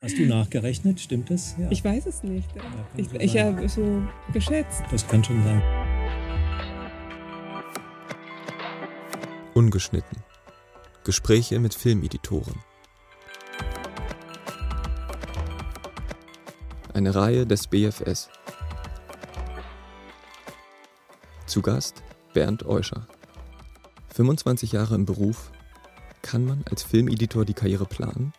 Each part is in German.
Hast du nachgerechnet? Stimmt das? Ja. Ich weiß es nicht. Ja, ich ich habe so geschätzt. Das kann schon sein. Ungeschnitten. Gespräche mit Filmeditoren. Eine Reihe des BFS. Zu Gast Bernd Euscher. 25 Jahre im Beruf. Kann man als Filmeditor die Karriere planen?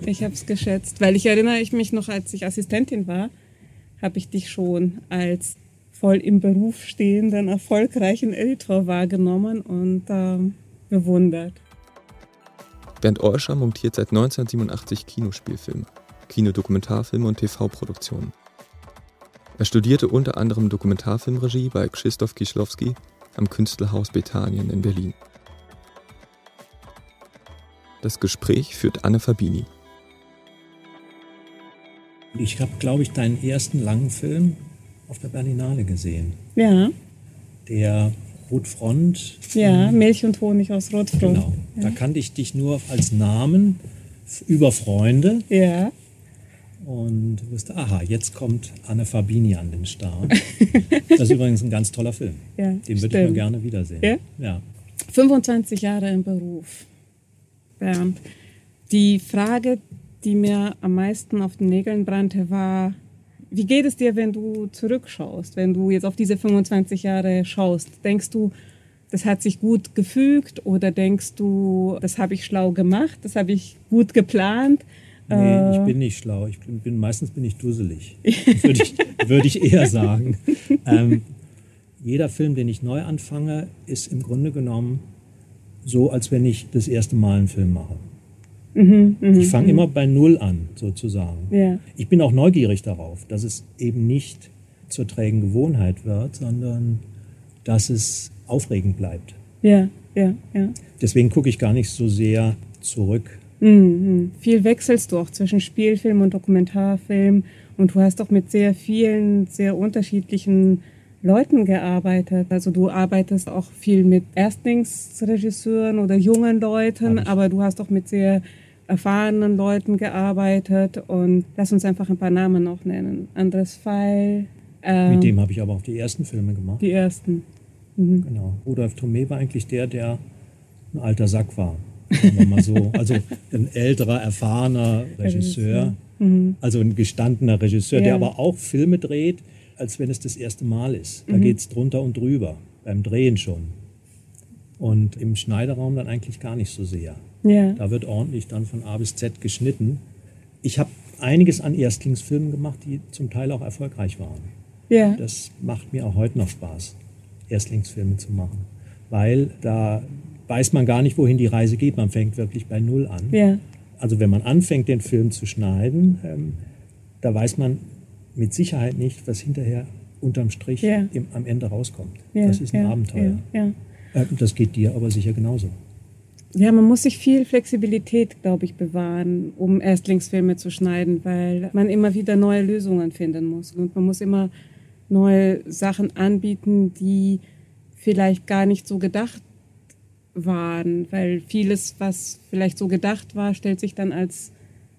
Ich habe es geschätzt, weil ich erinnere ich mich noch, als ich Assistentin war, habe ich dich schon als voll im Beruf stehenden, erfolgreichen Editor wahrgenommen und ähm, bewundert. Bernd Euscher montiert seit 1987 Kinospielfilme, Kinodokumentarfilme und TV-Produktionen. Er studierte unter anderem Dokumentarfilmregie bei Krzysztof Kieślowski am Künstlerhaus Bethanien in Berlin. Das Gespräch führt Anne Fabini. Ich habe, glaube ich, deinen ersten langen Film auf der Berlinale gesehen. Ja. Der Rotfront. Ja, Milch und Honig aus Rotfront. Genau. Ja. Da kannte ich dich nur als Namen über Freunde. Ja. Und wusste, aha, jetzt kommt Anne Fabini an den Start. das ist übrigens ein ganz toller Film. Ja, den würde ich mal gerne wiedersehen. Ja? ja. 25 Jahre im Beruf. Bernd. Die Frage, die mir am meisten auf den Nägeln brannte, war, wie geht es dir, wenn du zurückschaust, wenn du jetzt auf diese 25 Jahre schaust? Denkst du, das hat sich gut gefügt oder denkst du, das habe ich schlau gemacht, das habe ich gut geplant? Nee, äh, ich bin nicht schlau. Ich bin, bin meistens bin ich dusselig. Würde ich, würd ich eher sagen. Ähm, jeder Film, den ich neu anfange, ist im Grunde genommen so, als wenn ich das erste Mal einen Film mache. Mhm, mh, ich fange mh. immer bei Null an, sozusagen. Ja. Ich bin auch neugierig darauf, dass es eben nicht zur trägen Gewohnheit wird, sondern dass es aufregend bleibt. Ja, ja, ja. Deswegen gucke ich gar nicht so sehr zurück. Mhm, viel wechselst du auch zwischen Spielfilm und Dokumentarfilm und du hast auch mit sehr vielen, sehr unterschiedlichen Leuten gearbeitet. Also du arbeitest auch viel mit Erstlingsregisseuren oder jungen Leuten, aber du hast auch mit sehr erfahrenen Leuten gearbeitet und lass uns einfach ein paar Namen noch nennen. Andres Feil. Ähm, mit dem habe ich aber auch die ersten Filme gemacht. Die ersten. Mhm. Genau. Rudolf Thomé war eigentlich der, der ein alter Sack war. mal so. Also ein älterer, erfahrener Regisseur. Mhm. Also ein gestandener Regisseur, ja. der aber auch Filme dreht, als wenn es das erste Mal ist. Da mhm. geht es drunter und drüber, beim Drehen schon. Und im Schneideraum dann eigentlich gar nicht so sehr. Ja. Da wird ordentlich dann von A bis Z geschnitten. Ich habe einiges an Erstlingsfilmen gemacht, die zum Teil auch erfolgreich waren. Ja. Das macht mir auch heute noch Spaß, Erstlingsfilme zu machen. Weil da weiß man gar nicht, wohin die Reise geht. Man fängt wirklich bei Null an. Ja. Also wenn man anfängt, den Film zu schneiden, ähm, da weiß man mit Sicherheit nicht, was hinterher unterm Strich ja. im, am Ende rauskommt. Ja, das ist ein Abenteuer. Äh, das geht dir aber sicher genauso. Ja, man muss sich viel Flexibilität, glaube ich, bewahren, um Erstlingsfilme zu schneiden, weil man immer wieder neue Lösungen finden muss. Und man muss immer neue Sachen anbieten, die vielleicht gar nicht so gedacht waren, weil vieles, was vielleicht so gedacht war, stellt sich dann als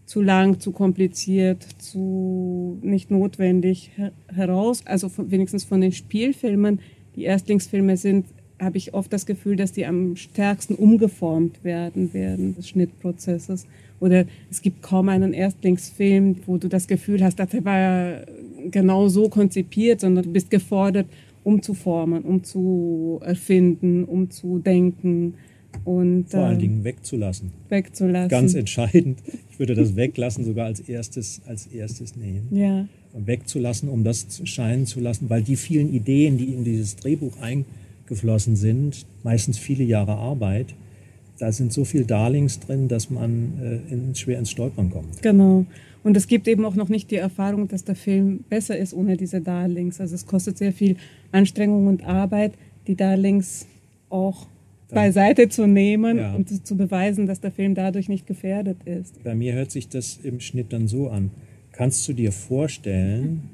zu lang, zu kompliziert, zu nicht notwendig heraus. Also von, wenigstens von den Spielfilmen, die Erstlingsfilme sind habe ich oft das Gefühl, dass die am stärksten umgeformt werden während des Schnittprozesses. Oder es gibt kaum einen Erstlingsfilm, wo du das Gefühl hast, das war ja genau so konzipiert, sondern du bist gefordert, umzuformen, um zu erfinden, um zu denken. Und, Vor allen äh, Dingen wegzulassen. Wegzulassen. Ganz entscheidend. Ich würde das Weglassen sogar als erstes, als erstes nehmen. Ja. Wegzulassen, um das scheinen zu lassen, weil die vielen Ideen, die in dieses Drehbuch eingehen, geflossen sind, meistens viele Jahre Arbeit. Da sind so viele Darlings drin, dass man äh, in, schwer ins Stolpern kommt. Genau. Und es gibt eben auch noch nicht die Erfahrung, dass der Film besser ist ohne diese Darlings. Also es kostet sehr viel Anstrengung und Arbeit, die Darlings auch Dann, beiseite zu nehmen ja. und zu beweisen, dass der Film dadurch nicht gefährdet ist. Bei mir hört sich das im Schnitt dann so an. Kannst du dir vorstellen,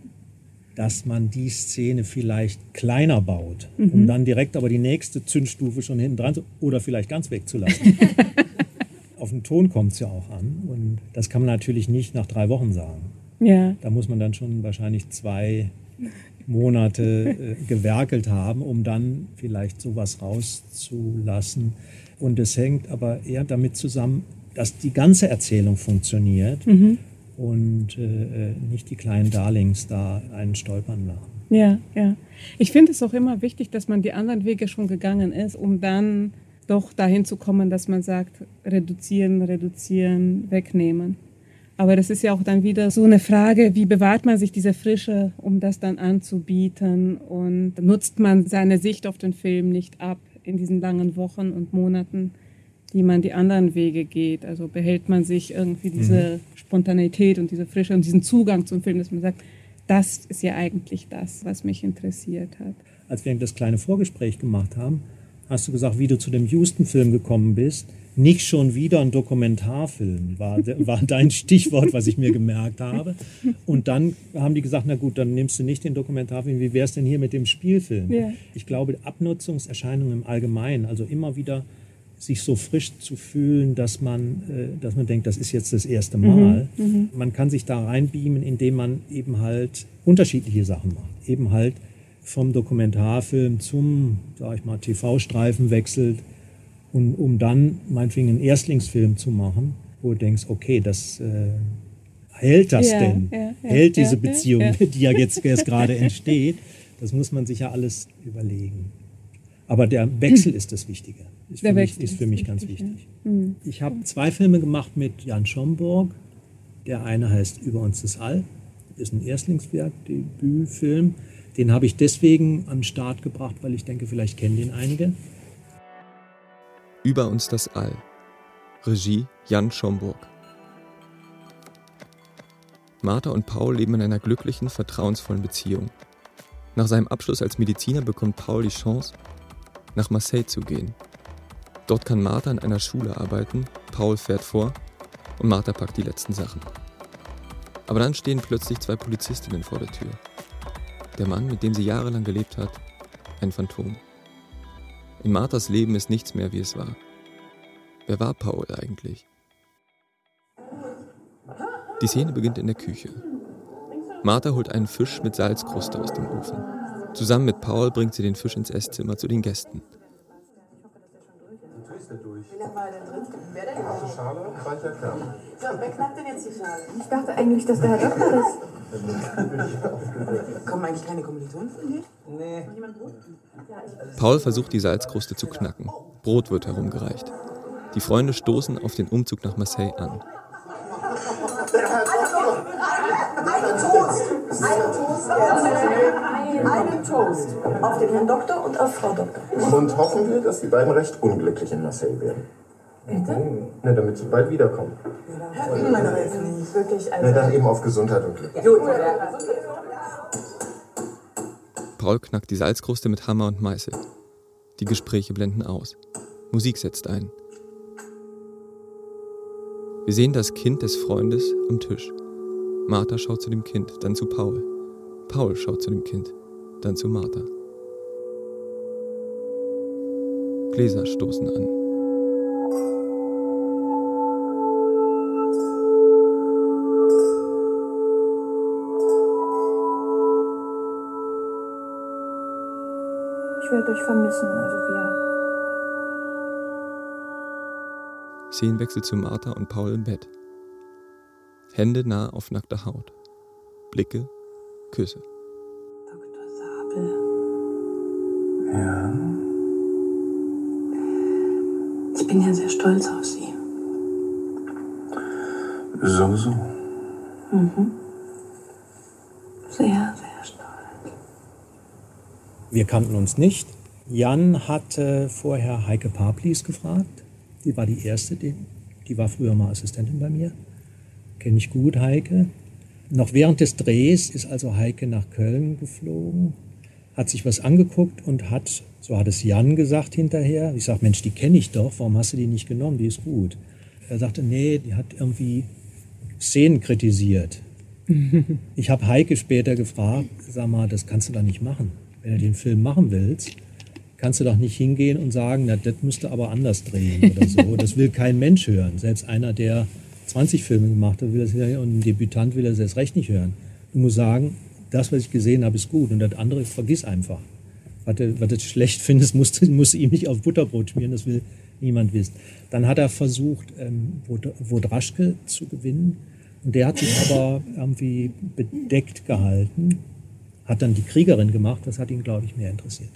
dass man die Szene vielleicht kleiner baut, mhm. um dann direkt aber die nächste Zündstufe schon hinten dran oder vielleicht ganz wegzulassen. auf den Ton kommt es ja auch an. Und das kann man natürlich nicht nach drei Wochen sagen. Ja. Da muss man dann schon wahrscheinlich zwei Monate äh, gewerkelt haben, um dann vielleicht sowas rauszulassen. Und es hängt aber eher damit zusammen, dass die ganze Erzählung funktioniert mhm. Und äh, nicht die kleinen Darlings da einen stolpern lassen. Ja, ja. Ich finde es auch immer wichtig, dass man die anderen Wege schon gegangen ist, um dann doch dahin zu kommen, dass man sagt, reduzieren, reduzieren, wegnehmen. Aber das ist ja auch dann wieder so eine Frage, wie bewahrt man sich diese Frische, um das dann anzubieten und nutzt man seine Sicht auf den Film nicht ab in diesen langen Wochen und Monaten, die man die anderen Wege geht. Also behält man sich irgendwie diese mhm. Spontaneität und diese Frische und diesen Zugang zum Film, dass man sagt, das ist ja eigentlich das, was mich interessiert hat. Als wir das kleine Vorgespräch gemacht haben, hast du gesagt, wie du zu dem Houston-Film gekommen bist nicht schon wieder ein Dokumentarfilm, war, war dein Stichwort, was ich mir gemerkt habe. Und dann haben die gesagt, na gut, dann nimmst du nicht den Dokumentarfilm, wie wäre es denn hier mit dem Spielfilm? Ja. Ich glaube, Abnutzungserscheinungen im Allgemeinen, also immer wieder sich so frisch zu fühlen, dass man, äh, dass man denkt, das ist jetzt das erste Mal. Mhm, mhm, man kann sich da reinbeamen, indem man eben halt unterschiedliche Sachen macht. Eben halt vom Dokumentarfilm zum, sag ich mal, TV-Streifen wechselt und um dann meinetwegen einen Erstlingsfilm zu machen, wo du denkst, okay, das äh, hält das ja, denn? Ja, ja, hält diese Beziehung, die ja jetzt, jetzt gerade entsteht? Das muss man sich ja alles überlegen. Aber der Wechsel ist das Wichtige. Ist, für mich, ist für mich, ganz wichtig. Mhm. Ich habe zwei Filme gemacht mit Jan Schomburg. Der eine heißt Über uns das All. Ist ein Erstlingswerk, Debütfilm. Den habe ich deswegen an den Start gebracht, weil ich denke, vielleicht kennen den einige. Über uns das All. Regie Jan Schomburg. Martha und Paul leben in einer glücklichen, vertrauensvollen Beziehung. Nach seinem Abschluss als Mediziner bekommt Paul die Chance, nach Marseille zu gehen. Dort kann Martha in einer Schule arbeiten, Paul fährt vor und Martha packt die letzten Sachen. Aber dann stehen plötzlich zwei Polizistinnen vor der Tür. Der Mann, mit dem sie jahrelang gelebt hat, ein Phantom. In Marthas Leben ist nichts mehr, wie es war. Wer war Paul eigentlich? Die Szene beginnt in der Küche. Martha holt einen Fisch mit Salzkruste aus dem Ofen. Zusammen mit Paul bringt sie den Fisch ins Esszimmer zu den Gästen. Schale, weicher Kern. So, wer knackt denn jetzt die Schale? Ich dachte eigentlich, dass der Herr Doktor ist. Kommen eigentlich keine Kommilitonen von dir? Nee. Paul versucht die Salzkruste zu knacken. Brot wird herumgereicht. Die Freunde stoßen auf den Umzug nach Marseille an. Einen Toast! Einen Toast! Einen Toast! Auf den Herrn Doktor und auf Frau Doktor. Und hoffen wir, dass die beiden recht unglücklich in Marseille werden. Bitte? Na, damit sie bald wiederkommen. Ja, meine nicht. Wirklich, also. Na, dann eben auf Gesundheit und Glück. Ja. Paul knackt die Salzkruste mit Hammer und Meißel. Die Gespräche blenden aus. Musik setzt ein. Wir sehen das Kind des Freundes am Tisch. Martha schaut zu dem Kind, dann zu Paul. Paul schaut zu dem Kind, dann zu Martha. Gläser stoßen an. Ich werde euch vermissen, also wir. Szenenwechsel zu Martha und Paul im Bett. Hände nah auf nackter Haut. Blicke, Küsse. Dr. Sabel. Ja. Ich bin ja sehr stolz auf Sie. So, so. Mhm. Sehr, sehr. Wir kannten uns nicht. Jan hatte vorher Heike Paplis gefragt. Die war die erste, die, die war früher mal Assistentin bei mir. Kenne ich gut, Heike. Noch während des Drehs ist also Heike nach Köln geflogen, hat sich was angeguckt und hat, so hat es Jan gesagt hinterher, ich sage, Mensch, die kenne ich doch, warum hast du die nicht genommen, die ist gut. Er sagte, nee, die hat irgendwie Szenen kritisiert. ich habe Heike später gefragt, sag mal, das kannst du da nicht machen wenn du den Film machen willst, kannst du doch nicht hingehen und sagen, na, das müsste aber anders drehen oder so. Das will kein Mensch hören. Selbst einer, der 20 Filme gemacht hat, will das und ein Debütant will das erst recht nicht hören. Du musst sagen, das, was ich gesehen habe, ist gut und das andere vergiss einfach. Was du, was du schlecht findest, musst du musst ihm nicht auf Butterbrot schmieren, das will niemand wissen. Dann hat er versucht, ähm, Wodraschke zu gewinnen und der hat sich aber irgendwie bedeckt gehalten, hat dann die Kriegerin gemacht, das hat ihn, glaube ich, mehr interessiert.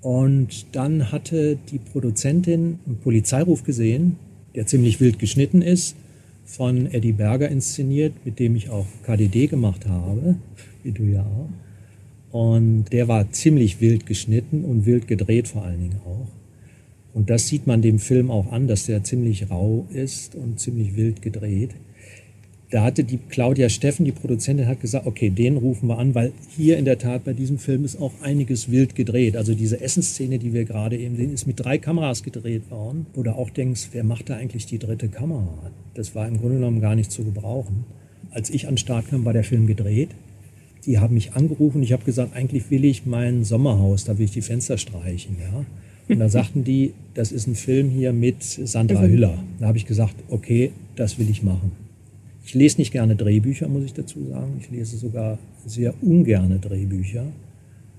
Und dann hatte die Produzentin einen Polizeiruf gesehen, der ziemlich wild geschnitten ist, von Eddie Berger inszeniert, mit dem ich auch KDD gemacht habe, wie du ja auch. Und der war ziemlich wild geschnitten und wild gedreht vor allen Dingen auch. Und das sieht man dem Film auch an, dass der ziemlich rau ist und ziemlich wild gedreht da hatte die Claudia Steffen, die Produzentin, hat gesagt, okay, den rufen wir an, weil hier in der Tat bei diesem Film ist auch einiges wild gedreht. Also diese Essensszene, die wir gerade eben sehen, ist mit drei Kameras gedreht worden, wo du auch denkst, wer macht da eigentlich die dritte Kamera? Das war im Grunde genommen gar nicht zu gebrauchen. Als ich an den Start kam, war der Film gedreht. Die haben mich angerufen, ich habe gesagt, eigentlich will ich mein Sommerhaus, da will ich die Fenster streichen, ja. Und da sagten die, das ist ein Film hier mit Sandra Hüller. Da habe ich gesagt, okay, das will ich machen. Ich lese nicht gerne Drehbücher, muss ich dazu sagen. Ich lese sogar sehr ungerne Drehbücher.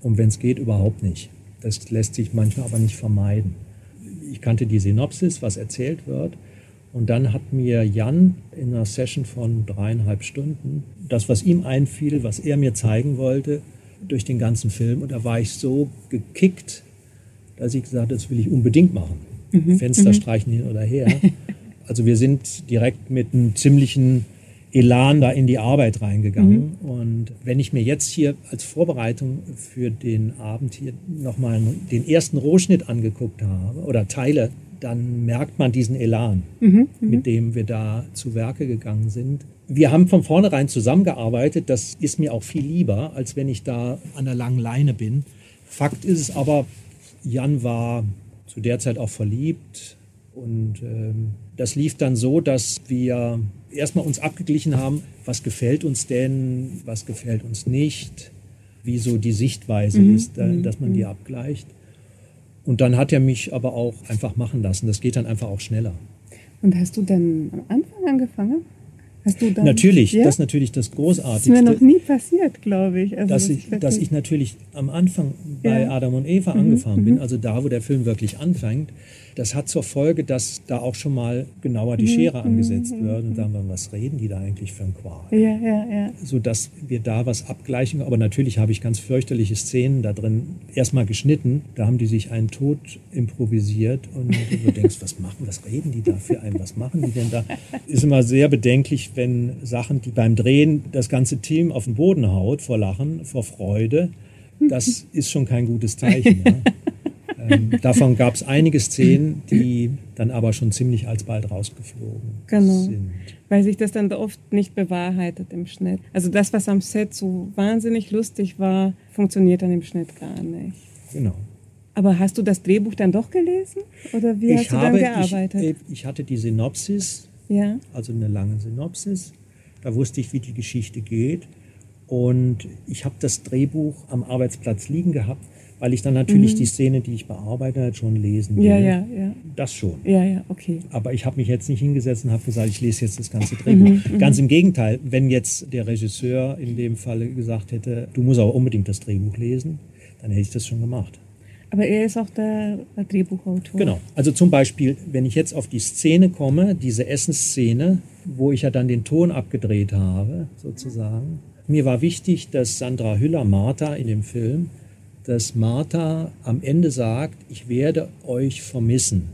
Und wenn es geht, überhaupt nicht. Das lässt sich manchmal aber nicht vermeiden. Ich kannte die Synopsis, was erzählt wird. Und dann hat mir Jan in einer Session von dreieinhalb Stunden das, was ihm einfiel, was er mir zeigen wollte, durch den ganzen Film. Und da war ich so gekickt, dass ich gesagt habe, das will ich unbedingt machen. Mhm. Fenster mhm. streichen hin oder her. Also wir sind direkt mit einem ziemlichen Elan da in die Arbeit reingegangen. Mhm. Und wenn ich mir jetzt hier als Vorbereitung für den Abend hier nochmal den ersten Rohschnitt angeguckt habe oder Teile, dann merkt man diesen Elan, mhm. mhm. mit dem wir da zu Werke gegangen sind. Wir haben von vornherein zusammengearbeitet. Das ist mir auch viel lieber, als wenn ich da an der langen Leine bin. Fakt ist es aber, Jan war zu der Zeit auch verliebt und ähm, das lief dann so, dass wir erstmal uns abgeglichen haben, was gefällt uns denn, was gefällt uns nicht, wie so die Sichtweise mhm. ist, äh, dass man die mhm. abgleicht. Und dann hat er mich aber auch einfach machen lassen. Das geht dann einfach auch schneller. Und hast du dann am Anfang angefangen? Hast du dann, natürlich, ja? das ist natürlich das Großartigste. Das ist mir noch nie passiert, glaube ich. Also, dass, ich, dass ich natürlich am Anfang bei ja. Adam und Eva mhm. angefangen bin, mhm. also da, wo der Film wirklich anfängt, das hat zur Folge, dass da auch schon mal genauer die mhm, Schere angesetzt mhm, wird und wir, was reden die da eigentlich für ein Quark? Ja, ja, ja. Sodass wir da was abgleichen. Aber natürlich habe ich ganz fürchterliche Szenen da drin erstmal geschnitten. Da haben die sich einen Tod improvisiert und du denkst, was machen, was reden die da für einen? Was machen die denn da? Ist immer sehr bedenklich, wenn Sachen, die beim Drehen das ganze Team auf den Boden haut vor Lachen, vor Freude. Das ist schon kein gutes Zeichen. Ja? Ähm, davon gab es einige Szenen, die dann aber schon ziemlich alsbald rausgeflogen genau. sind. Weil sich das dann oft nicht bewahrheitet im Schnitt. Also das, was am Set so wahnsinnig lustig war, funktioniert dann im Schnitt gar nicht. Genau. Aber hast du das Drehbuch dann doch gelesen? Oder wie ich hast du habe, dann gearbeitet? Ich, ich, hatte die Synopsis, ja. also eine lange Synopsis. Da wusste ich, wie die Geschichte geht. Und ich habe das Drehbuch am Arbeitsplatz liegen gehabt weil ich dann natürlich mhm. die Szene, die ich bearbeite, schon lesen will. Ja, ja, ja. Das schon. Ja, ja, okay. Aber ich habe mich jetzt nicht hingesetzt und habe gesagt, ich lese jetzt das ganze Drehbuch. Mhm, mhm, Ganz im Gegenteil, wenn jetzt der Regisseur in dem Falle gesagt hätte, du musst aber unbedingt das Drehbuch lesen, dann hätte ich das schon gemacht. Aber er ist auch der Drehbuchautor. Genau. Also zum Beispiel, wenn ich jetzt auf die Szene komme, diese Essensszene, wo ich ja dann den Ton abgedreht habe, sozusagen. Mir war wichtig, dass Sandra Hüller, Martha in dem Film, dass Martha am Ende sagt, ich werde euch vermissen.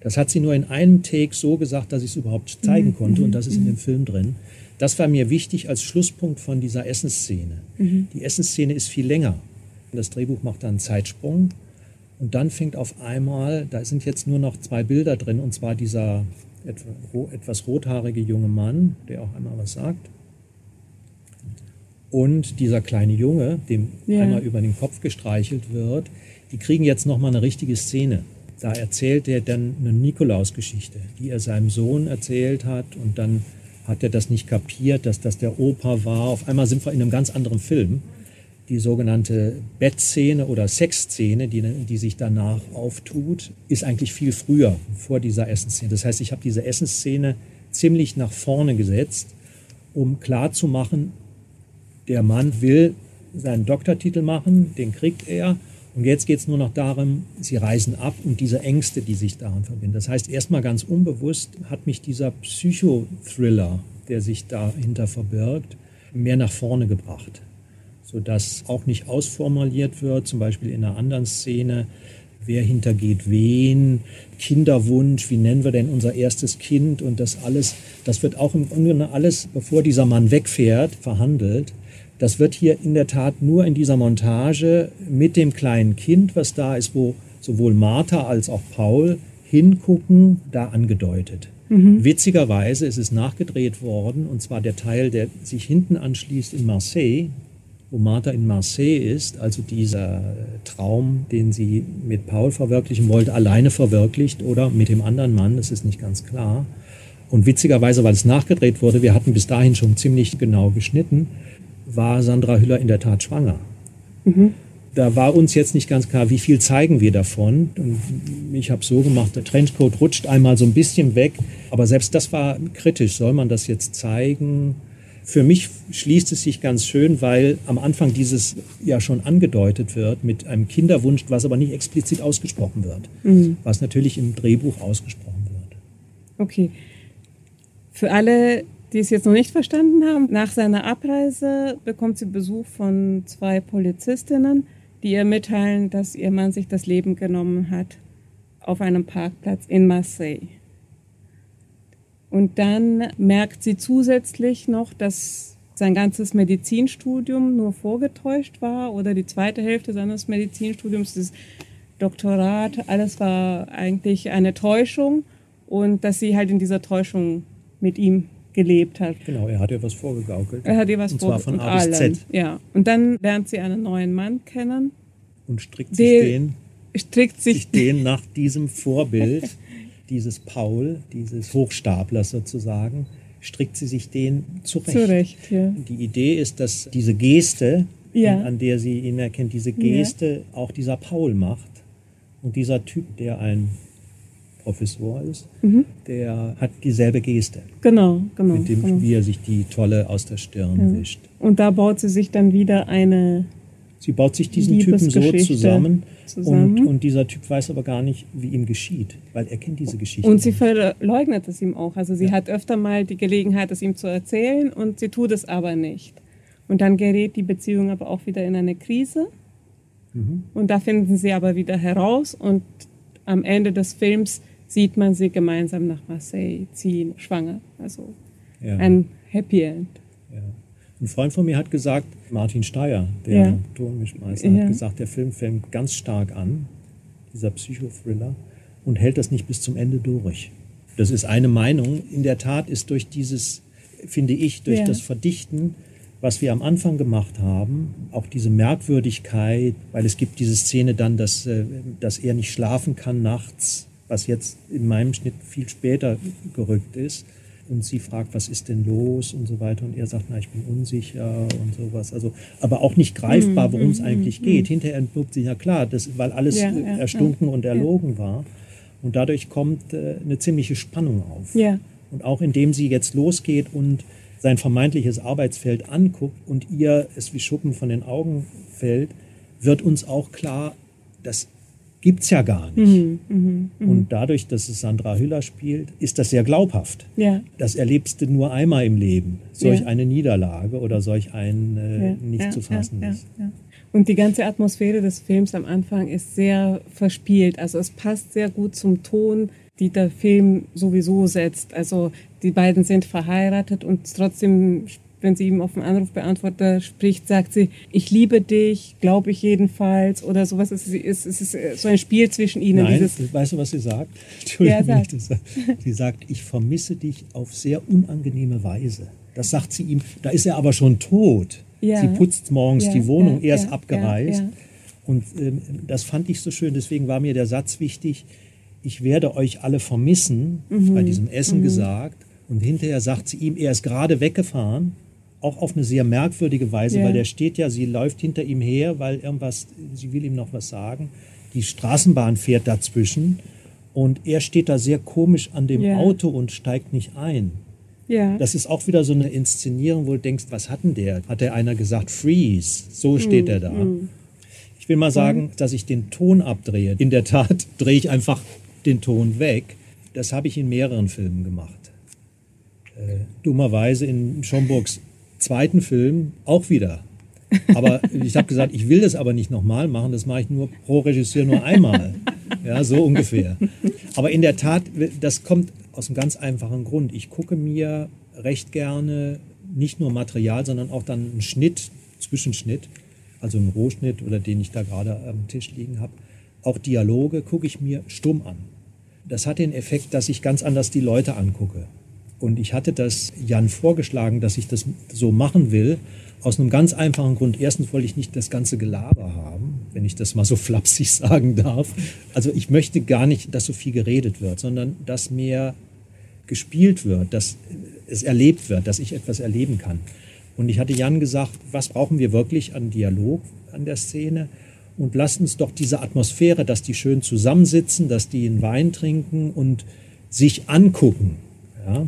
Das hat sie nur in einem Take so gesagt, dass ich es überhaupt zeigen mhm. konnte und das ist in dem Film drin. Das war mir wichtig als Schlusspunkt von dieser Essensszene. Mhm. Die Essensszene ist viel länger. Das Drehbuch macht dann einen Zeitsprung und dann fängt auf einmal, da sind jetzt nur noch zwei Bilder drin, und zwar dieser etwas rothaarige junge Mann, der auch einmal was sagt, und dieser kleine Junge, dem ja. einmal über den Kopf gestreichelt wird, die kriegen jetzt nochmal eine richtige Szene. Da erzählt er dann eine Nikolaus-Geschichte, die er seinem Sohn erzählt hat und dann hat er das nicht kapiert, dass das der Opa war. Auf einmal sind wir in einem ganz anderen Film. die sogenannte Bettszene oder Sexszene, die, die sich danach auftut, ist eigentlich viel früher, vor dieser Essensszene. Das heißt, ich habe diese Essensszene ziemlich nach vorne gesetzt, um klarzumachen, der Mann will seinen Doktortitel machen, den kriegt er. Und jetzt geht es nur noch darum, sie reisen ab und diese Ängste, die sich daran verbinden. Das heißt, erstmal ganz unbewusst hat mich dieser Psychothriller, der sich dahinter verbirgt, mehr nach vorne gebracht sodass auch nicht ausformuliert wird, zum Beispiel in einer anderen Szene, wer hintergeht wen, Kinderwunsch, wie nennen wir denn unser erstes Kind und das alles, das wird auch im Grunde alles, bevor dieser Mann wegfährt, verhandelt. Das wird hier in der Tat nur in dieser Montage mit dem kleinen Kind, was da ist, wo sowohl Martha als auch Paul hingucken, da angedeutet. Mhm. Witzigerweise ist es nachgedreht worden, und zwar der Teil, der sich hinten anschließt in Marseille, wo Martha in Marseille ist, also dieser Traum, den sie mit Paul verwirklichen wollte, alleine verwirklicht oder mit dem anderen Mann, das ist nicht ganz klar. Und witzigerweise, weil es nachgedreht wurde, wir hatten bis dahin schon ziemlich genau geschnitten, war Sandra Hüller in der Tat schwanger. Mhm. Da war uns jetzt nicht ganz klar, wie viel zeigen wir davon. Und ich habe so gemacht, der Trenchcoat rutscht einmal so ein bisschen weg, aber selbst das war kritisch. Soll man das jetzt zeigen? Für mich schließt es sich ganz schön, weil am Anfang dieses ja schon angedeutet wird mit einem Kinderwunsch, was aber nicht explizit ausgesprochen wird, mhm. was natürlich im Drehbuch ausgesprochen wird. Okay. Für alle, die es jetzt noch nicht verstanden haben, nach seiner Abreise bekommt sie Besuch von zwei Polizistinnen, die ihr mitteilen, dass ihr Mann sich das Leben genommen hat auf einem Parkplatz in Marseille. Und dann merkt sie zusätzlich noch, dass sein ganzes Medizinstudium nur vorgetäuscht war oder die zweite Hälfte seines Medizinstudiums, das Doktorat, alles war eigentlich eine Täuschung und dass sie halt in dieser Täuschung mit ihm gelebt hat. Genau, er hat ihr was vorgegaukelt. Er hat ihr was vorgegaukelt. Und zwar von A bis Z. Ja, und dann lernt sie einen neuen Mann kennen. Und strickt sich den, strickt sich, den nach diesem Vorbild dieses Paul, dieses Hochstaplers sozusagen, strickt sie sich den zurecht. zurecht ja. Die Idee ist, dass diese Geste, ja. an der sie ihn erkennt, diese Geste ja. auch dieser Paul macht. Und dieser Typ, der ein Professor ist, mhm. der hat dieselbe Geste. Genau, genau. Mit dem, genau. wie er sich die Tolle aus der Stirn wischt. Und da baut sie sich dann wieder eine Sie baut sich diesen Typen so zusammen, zusammen. Und, und, dieser Typ weiß aber gar nicht, wie ihm geschieht, weil er kennt diese Geschichte. Und sie verleugnet es ihm auch. Also sie ja. hat öfter mal die Gelegenheit, es ihm zu erzählen und sie tut es aber nicht. Und dann gerät die Beziehung aber auch wieder in eine Krise. Mhm. Und da finden sie aber wieder heraus und am Ende des Films sieht man sie gemeinsam nach Marseille ziehen, schwanger. Also ja. ein Happy End. Ein Freund von mir hat gesagt, Martin Steyer, der ja. Tonmischmeister, ja. hat gesagt, der Film fängt ganz stark an, dieser Psychothriller, und hält das nicht bis zum Ende durch. Das ist eine Meinung. In der Tat ist durch dieses, finde ich, durch ja. das Verdichten, was wir am Anfang gemacht haben, auch diese Merkwürdigkeit, weil es gibt diese Szene dann, dass, äh, dass er nicht schlafen kann nachts, was jetzt in meinem Schnitt viel später gerückt ist und sie fragt, was ist denn los und so weiter. Und er sagt, na, ich bin unsicher und sowas. Also, aber auch nicht greifbar, mhm, worum es mm, eigentlich mm, geht. Hinterher entpuppt sich ja klar, das, weil alles ja, ja, erstunken ja. und erlogen war. Und dadurch kommt äh, eine ziemliche Spannung auf. Ja. Und auch indem sie jetzt losgeht und sein vermeintliches Arbeitsfeld anguckt und ihr es wie Schuppen von den Augen fällt, wird uns auch klar, dass gibt es ja gar nicht. Mhm, mh, mh. Und dadurch, dass es Sandra Hüller spielt, ist das sehr glaubhaft. Ja. Das erlebst du nur einmal im Leben, solch ja. eine Niederlage oder solch ein äh, ja. nicht zu fassendes. Und die ganze Atmosphäre des Films am Anfang ist sehr verspielt. Also es passt sehr gut zum Ton, die der Film sowieso setzt. Also die beiden sind verheiratet und trotzdem wenn sie ihm auf den Anrufbeantworter spricht, sagt sie, ich liebe dich, glaube ich jedenfalls oder sowas. Es ist, es ist so ein Spiel zwischen ihnen. Nein, weißt du, was sie sagt? Entschuldigung, ja, sagt. sie sagt, ich vermisse dich auf sehr unangenehme Weise. Das sagt sie ihm, da ist er aber schon tot. Ja. Sie putzt morgens ja, die Wohnung, ja, er ist abgereist. Und ähm, das fand ich so schön, deswegen war mir der Satz wichtig, ich werde euch alle vermissen, mhm. bei diesem Essen mhm. gesagt. Und hinterher sagt sie ihm, er ist gerade weggefahren auch auf eine sehr merkwürdige Weise, Ja. weil der steht ja, sie läuft hinter ihm her, weil irgendwas, sie will ihm noch was sagen. Die Straßenbahn fährt dazwischen und er steht da sehr komisch an dem Ja. Auto und steigt nicht ein. Ja. Das ist auch wieder so eine Inszenierung, wo du denkst, was hat denn der? Hat der einer gesagt, freeze? So steht er da. Ich will mal sagen, dass ich den Ton abdrehe. In der Tat drehe ich einfach den Ton weg. Das habe ich in mehreren Filmen gemacht. Äh, dummerweise in Schomburgs zweiten Film auch wieder. Aber ich habe gesagt, ich will das aber nicht nochmal machen, das mache ich nur pro Regisseur nur einmal. Ja, so ungefähr. Aber in der Tat, das kommt aus einem ganz einfachen Grund. Ich gucke mir recht gerne nicht nur Material, sondern auch dann einen Schnitt, Zwischenschnitt, also einen Rohschnitt oder den ich da gerade am Tisch liegen habe. Auch Dialoge gucke ich mir stumm an. Das hat den Effekt, dass ich ganz anders die Leute angucke. Und ich hatte das Jan vorgeschlagen, dass ich das so machen will, aus einem ganz einfachen Grund. Erstens wollte ich nicht das ganze Gelaber haben, wenn ich das mal so flapsig sagen darf. Also ich möchte gar nicht, dass so viel geredet wird, sondern dass mehr gespielt wird, dass es erlebt wird, dass ich etwas erleben kann. Und ich hatte Jan gesagt, was brauchen wir wirklich an Dialog an der Szene? Und lasst uns doch diese Atmosphäre, dass die schön zusammensitzen, dass die einen Wein trinken und sich angucken. Ja?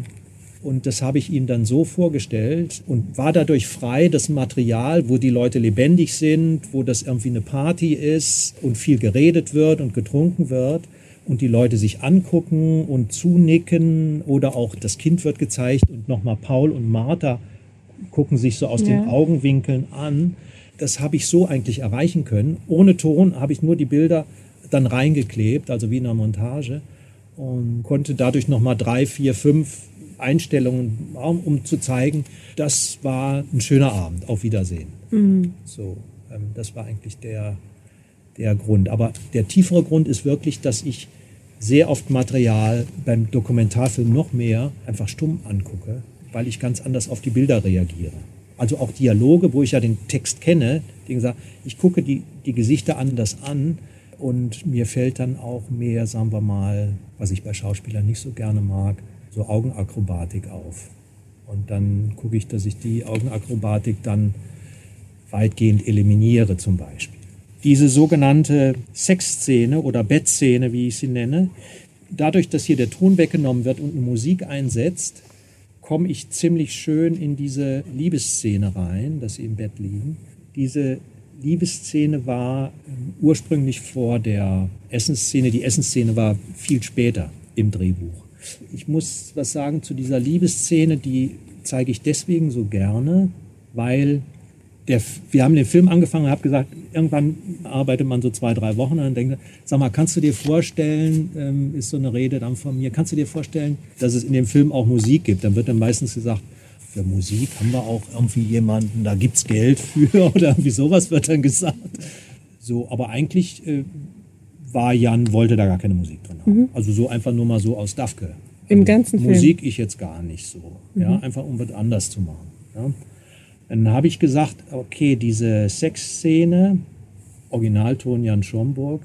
Und das habe ich ihm dann so vorgestellt und war dadurch frei, das Material, wo die Leute lebendig sind, wo das irgendwie eine Party ist und viel geredet wird und getrunken wird und die Leute sich angucken und zunicken oder auch das Kind wird gezeigt und nochmal Paul und Martha gucken sich so aus Ja. den Augenwinkeln an. Das habe ich so eigentlich erreichen können. Ohne Ton habe ich nur die Bilder dann reingeklebt, also wie in einer Montage und konnte dadurch nochmal drei, vier, fünf Einstellungen, um, zu zeigen, das war ein schöner Abend. Auf Wiedersehen. So, ähm, das war eigentlich der, der Grund. Aber der tiefere Grund ist wirklich, dass ich sehr oft Material beim Dokumentarfilm noch mehr einfach stumm angucke, weil ich ganz anders auf die Bilder reagiere. Also auch Dialoge, wo ich ja den Text kenne, die gesagt, ich gucke die, die Gesichter anders an und mir fällt dann auch mehr, sagen wir mal, was ich bei Schauspielern nicht so gerne mag, so Augenakrobatik auf. Und dann gucke ich, dass ich die Augenakrobatik dann weitgehend eliminiere zum Beispiel. Diese sogenannte Sexszene oder Bettszene, wie ich sie nenne, dadurch, dass hier der Ton weggenommen wird und eine Musik einsetzt, komme ich ziemlich schön in diese Liebesszene rein, dass sie im Bett liegen. Diese Liebesszene war ursprünglich vor der Essensszene. Die Essensszene war viel später im Drehbuch. Ich muss was sagen zu dieser Liebesszene, die zeige ich deswegen so gerne, weil der, wir haben den Film angefangen und habe gesagt, irgendwann arbeitet man so zwei, drei Wochen und dann denkt, sag mal, kannst du dir vorstellen, ähm, ist so eine Rede dann von mir, kannst du dir vorstellen, dass es in dem Film auch Musik gibt? Dann wird dann meistens gesagt, für Musik haben wir auch irgendwie jemanden, da gibt's Geld für oder irgendwie sowas wird dann gesagt. So, aber eigentlich äh, war Jan, wollte da gar keine Musik drin haben. Also so einfach nur mal so aus Dafke. Im Also ganzen Film? Musik ich jetzt gar nicht so. Ja, einfach um was anders zu machen. Ja. Dann habe ich gesagt, okay, diese Sexszene, Originalton Jan Schomburg,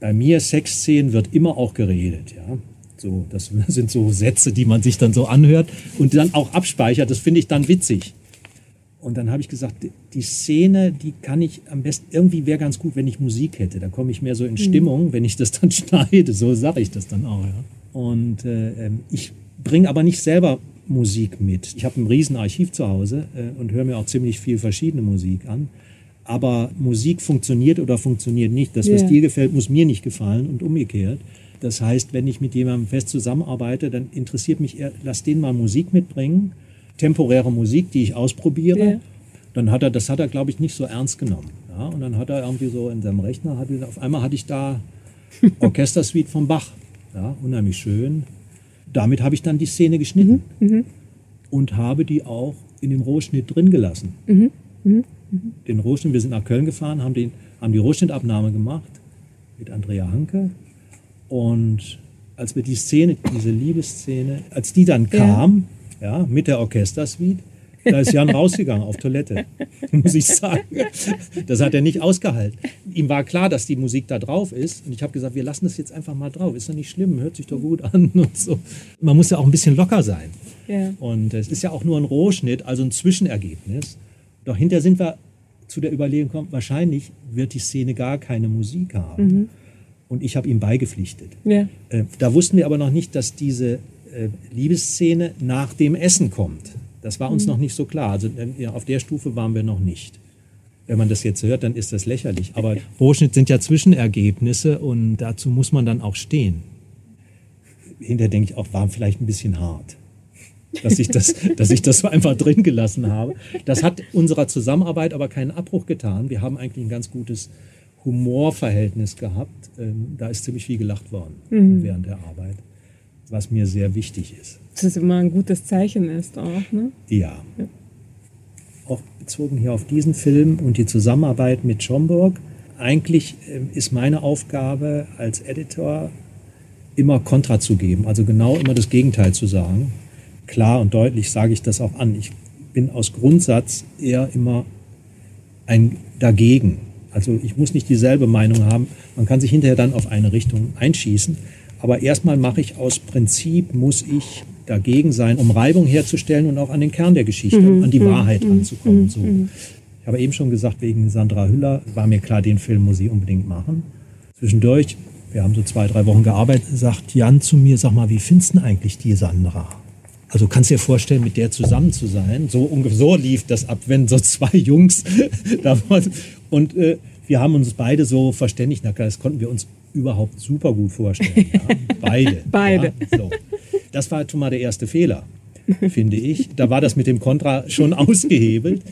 bei mir Sexszenen wird immer auch geredet, ja. So, das sind so Sätze, die man sich dann so anhört und dann auch abspeichert. Das finde ich dann witzig. Und dann habe ich gesagt, die- Szene, die kann ich am besten, irgendwie wäre ganz gut, wenn ich Musik hätte. Da komme ich mehr so in Stimmung, wenn ich das dann schneide. So sage ich das dann auch. Ja. Und äh, ähm, ich bringe aber nicht selber Musik mit. Ich habe ein Riesenarchiv zu Hause äh, und höre mir auch ziemlich viel verschiedene Musik an. Aber Musik funktioniert oder funktioniert nicht. Das, was Ja. dir gefällt, muss mir nicht gefallen und umgekehrt. Das heißt, wenn ich mit jemandem fest zusammenarbeite, dann interessiert mich eher, lass den mal Musik mitbringen, temporäre Musik, die ich ausprobiere. Ja. Dann hat er, das hat er, glaube ich, nicht so ernst genommen. Ja, und dann hat er irgendwie so in seinem Rechner, hat auf einmal hatte ich da Orchestersuite von Bach. Ja, unheimlich schön. Damit habe ich dann die Szene geschnitten und habe die auch in dem Rohschnitt drin gelassen. Den Rohschnitt, wir sind nach Köln gefahren, haben, den, haben die Rohschnittabnahme gemacht mit Andrea Hanke. Und als wir die Szene, diese Liebesszene, als die dann kam, ja, mit der Orchestersuite, da ist Jan rausgegangen auf Toilette, muss ich sagen. Das hat er nicht ausgehalten. Ihm war klar, dass die Musik da drauf ist. Und ich habe gesagt, wir lassen das jetzt einfach mal drauf. Ist doch nicht schlimm, hört sich doch gut an und so. Man muss ja auch ein bisschen locker sein. Ja. Und es ist ja auch nur ein Rohschnitt, also ein Zwischenergebnis. Doch hinterher sind wir zu der Überlegung gekommen, wahrscheinlich wird die Szene gar keine Musik haben. Und ich habe ihm beigepflichtet. Ja. Äh, da wussten wir aber noch nicht, dass diese Liebesszene nach dem Essen kommt. Das war uns noch nicht so klar. Also äh, auf der Stufe waren wir noch nicht. Wenn man das jetzt hört, dann ist das lächerlich. Aber Rohschnitt sind ja Zwischenergebnisse und dazu muss man dann auch stehen. Hinterher denke ich auch, war vielleicht ein bisschen hart, dass ich das, dass ich das so einfach drin gelassen habe. Das hat unserer Zusammenarbeit aber keinen Abbruch getan. Wir haben eigentlich ein ganz gutes Humorverhältnis gehabt. Ähm, Da ist ziemlich viel gelacht worden während der Arbeit, was mir sehr wichtig ist. Das ist immer ein gutes Zeichen ist auch, ne? Ja. Auch bezogen hier auf diesen Film und die Zusammenarbeit mit Schomburg. Eigentlich ähm, ist meine Aufgabe als Editor immer Kontra zu geben, also genau immer das Gegenteil zu sagen. Klar und deutlich sage ich das auch an. Ich bin aus Grundsatz eher immer ein dagegen. Also ich muss nicht dieselbe Meinung haben. Man kann sich hinterher dann auf eine Richtung einschießen. Aber erstmal mache ich aus Prinzip, muss ich dagegen sein, um Reibung herzustellen und auch an den Kern der Geschichte, an die Wahrheit ranzukommen. So. Ich habe eben schon gesagt, wegen Sandra Hüller war mir klar, den Film muss ich unbedingt machen. Zwischendurch, wir haben so zwei, drei Wochen gearbeitet, sagt Jan zu mir, sag mal, wie findest du denn eigentlich die Sandra? Also kannst du dir vorstellen, mit der zusammen zu sein. So ungefähr so lief das ab, wenn so zwei Jungs da waren. Und äh, wir haben uns beide so verständigt. Na klar, das konnten wir uns überhaupt super gut vorstellen. Ja? Beide. Beide. Ja? So. Das war schon mal der erste Fehler, finde ich. Da war das mit dem Kontra schon ausgehebelt.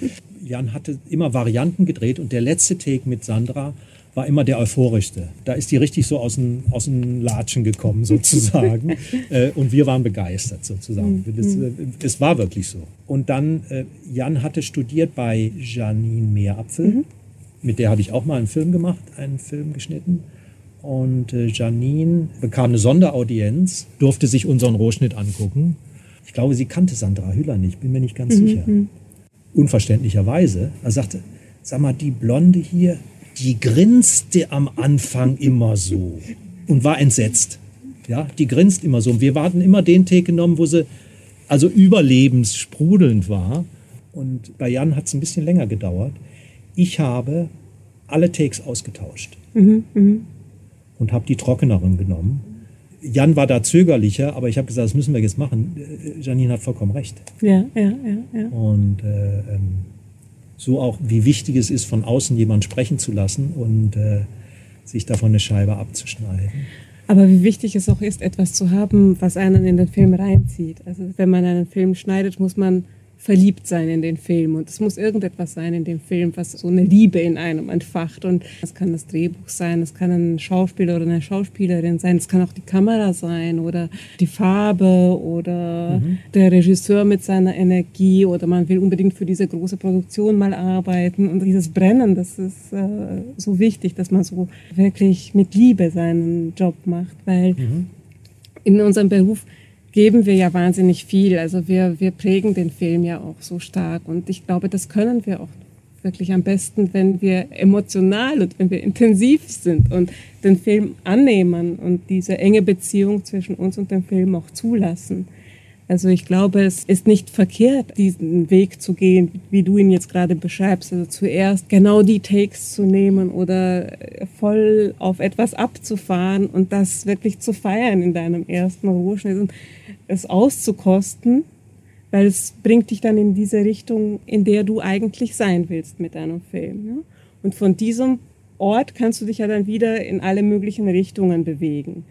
Jan hatte immer Varianten gedreht und der letzte Take mit Sandra war immer der euphorischste. Da ist die richtig so aus dem, aus dem Latschen gekommen, sozusagen. äh, und wir waren begeistert, sozusagen. Das, äh, es war wirklich so. Und dann, äh, Jan hatte studiert bei Janine Meerapfel. Mit der habe ich auch mal einen Film gemacht, einen Film geschnitten. Und äh, Janine bekam eine Sonderaudienz, durfte sich unseren Rohschnitt angucken. Ich glaube, sie kannte Sandra Hüller nicht, bin mir nicht ganz sicher. Unverständlicherweise. Er sagte, sag mal, die Blonde hier, die grinste am Anfang immer so und war entsetzt. Ja, die grinst immer so. Und wir hatten immer den Take genommen, wo sie also überlebenssprudelnd war. Und bei Jan hat es ein bisschen länger gedauert. Ich habe alle Takes ausgetauscht und habe die trockeneren genommen. Jan war da zögerlicher, aber ich habe gesagt, das müssen wir jetzt machen. Janine hat vollkommen recht. Ja, ja, ja, ja. Und äh, ähm, so auch, wie wichtig es ist, von außen jemand sprechen zu lassen und äh, sich davon eine Scheibe abzuschneiden. Aber wie wichtig es auch ist, etwas zu haben, was einen in den Film reinzieht. Also wenn man einen Film schneidet, muss man verliebt sein in den Film. Und es muss irgendetwas sein in dem Film, was so eine Liebe in einem entfacht. Und das kann das Drehbuch sein, es kann ein Schauspieler oder eine Schauspielerin sein, es kann auch die Kamera sein oder die Farbe oder der Regisseur mit seiner Energie oder man will unbedingt für diese große Produktion mal arbeiten. Und dieses Brennen, das ist äh, so wichtig, dass man so wirklich mit Liebe seinen Job macht, weil in unserem Beruf geben wir ja wahnsinnig viel. Also wir, wir prägen den Film ja auch so stark. Und ich glaube, das können wir auch wirklich am besten, wenn wir emotional und wenn wir intensiv sind und den Film annehmen und diese enge Beziehung zwischen uns und dem Film auch zulassen. Also ich glaube, es ist nicht verkehrt, diesen Weg zu gehen, wie du ihn jetzt gerade beschreibst. Also zuerst genau die Takes zu nehmen oder voll auf etwas abzufahren und das wirklich zu feiern in deinem ersten Rohschnitt und es auszukosten, weil es bringt dich dann in diese Richtung, in der du eigentlich sein willst mit deinem Film. Ne? Und von diesem Ort kannst du dich ja dann wieder in alle möglichen Richtungen bewegen.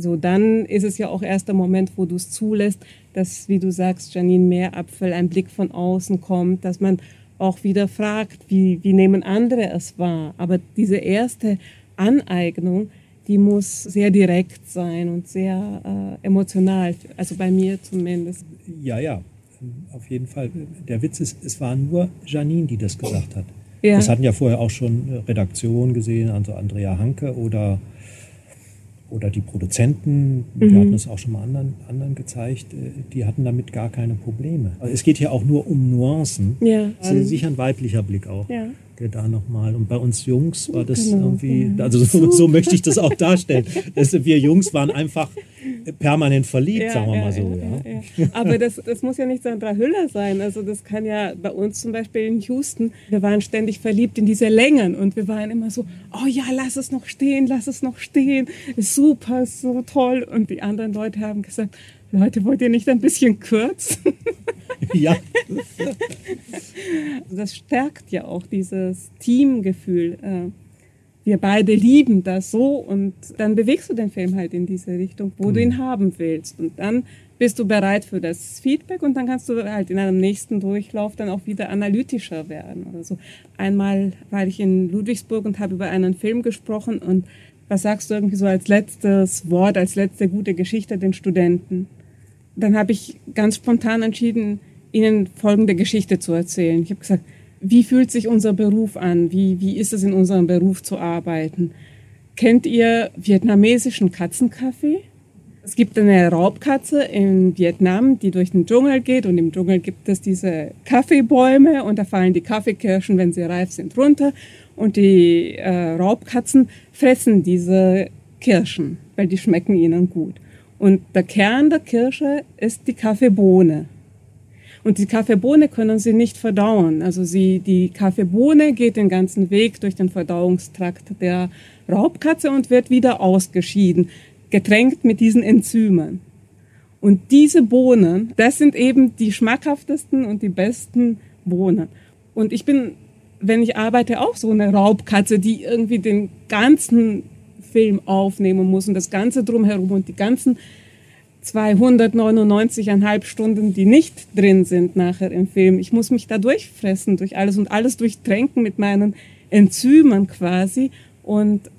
So, dann ist es ja auch erst der Moment, wo du es zulässt, dass, wie du sagst, Janine Meerapfel, ein Blick von außen kommt, dass man auch wieder fragt, wie, wie nehmen andere es wahr. Aber diese erste Aneignung, die muss sehr direkt sein und sehr äh, emotional, also bei mir zumindest. Ja, ja, auf jeden Fall. Der Witz ist, es war nur Janine, die das gesagt hat. Ja. Das hatten ja vorher auch schon Redaktionen gesehen, also Andrea Hanke oder, oder die Produzenten. Wir Mhm. hatten es auch schon mal anderen, anderen gezeigt. äh, Die hatten damit gar keine Probleme. Also es geht hier auch nur um Nuancen. Ja. Das ist sicher ein weiblicher Blick auch. Ja. Der da nochmal. Und bei uns Jungs war das genau, irgendwie, also so, so, möchte ich das auch darstellen. dass wir Jungs waren einfach permanent verliebt, ja, sagen wir ja, mal so. Ja, ja. Aber das, das muss ja nicht Sandra Hüller sein. Also das kann ja bei uns zum Beispiel in Houston, wir waren ständig verliebt in diese Längen und wir waren immer so, oh ja, lass es noch stehen, lass es noch stehen, ist super, ist so toll. Und die anderen Leute haben gesagt, Leute, wollt ihr nicht ein bisschen kürzen? Ja. Das stärkt ja auch dieses Teamgefühl. Äh, wir beide lieben das so und dann bewegst du den Film halt in diese Richtung, wo mhm. du ihn mhm. haben willst. Und dann bist du bereit für das Feedback und dann kannst du halt in einem nächsten Durchlauf dann auch wieder analytischer werden oder so. Einmal war ich in Ludwigsburg und habe über einen Film gesprochen und was sagst du irgendwie so als letztes Wort, als letzte gute Geschichte den Studenten? Dann habe ich ganz spontan entschieden, ihnen folgende Geschichte zu erzählen. Ich habe gesagt, wie fühlt sich unser Beruf an? Wie, wie ist es in unserem Beruf zu arbeiten? Kennt ihr vietnamesischen Katzenkaffee? Es gibt eine Raubkatze in Vietnam, die durch den Dschungel geht und im Dschungel gibt es diese Kaffeebäume und da fallen die Kaffeekirschen, wenn sie reif sind, runter und die äh, Raubkatzen fressen diese Kirschen, weil die schmecken ihnen gut. Und der Kern der Kirsche ist die Kaffeebohne. Und die Kaffeebohne können sie nicht verdauen. Also sie, die Kaffeebohne geht den ganzen Weg durch den Verdauungstrakt der Raubkatze und wird wieder ausgeschieden, getränkt mit diesen Enzymen. Und diese Bohnen, das sind eben die schmackhaftesten und die besten Bohnen. Und ich bin, wenn ich arbeite, auch so eine Raubkatze, die irgendwie den ganzen Film aufnehmen muss und das Ganze drumherum und die ganzen 299,5 Stunden, die nicht drin sind nachher im Film. Ich muss mich da durchfressen durch alles und alles durchtränken mit meinen Enzymen quasi. Und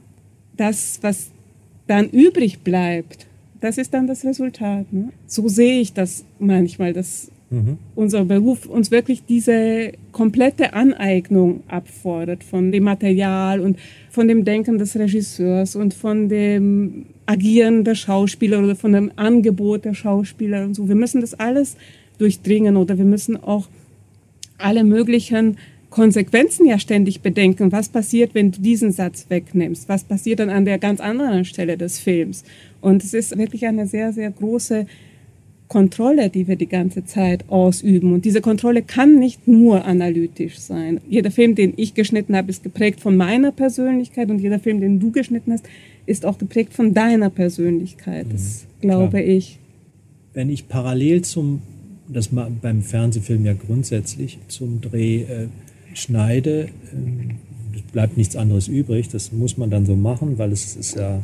das, was dann übrig bleibt, das ist dann das Resultat. Ne? So sehe ich das manchmal, dass mhm. unser Beruf uns wirklich diese komplette Aneignung abfordert von dem Material und von dem Denken des Regisseurs und von dem Agieren der Schauspieler oder von dem Angebot der Schauspieler und so. Wir müssen das alles durchdringen oder wir müssen auch alle möglichen Konsequenzen ja ständig bedenken. Was passiert, wenn du diesen Satz wegnimmst? Was passiert dann an der ganz anderen Stelle des Films? Und es ist wirklich eine sehr, sehr große Kontrolle, die wir die ganze Zeit ausüben. Und diese Kontrolle kann nicht nur analytisch sein. Jeder Film, den ich geschnitten habe, ist geprägt von meiner Persönlichkeit und jeder Film, den du geschnitten hast, ist auch geprägt von deiner Persönlichkeit. Das mhm, glaube klar. ich. Wenn ich parallel zum, das beim Fernsehfilm ja grundsätzlich zum Dreh äh, schneide, äh, bleibt nichts anderes übrig. Das muss man dann so machen, weil es ist ja,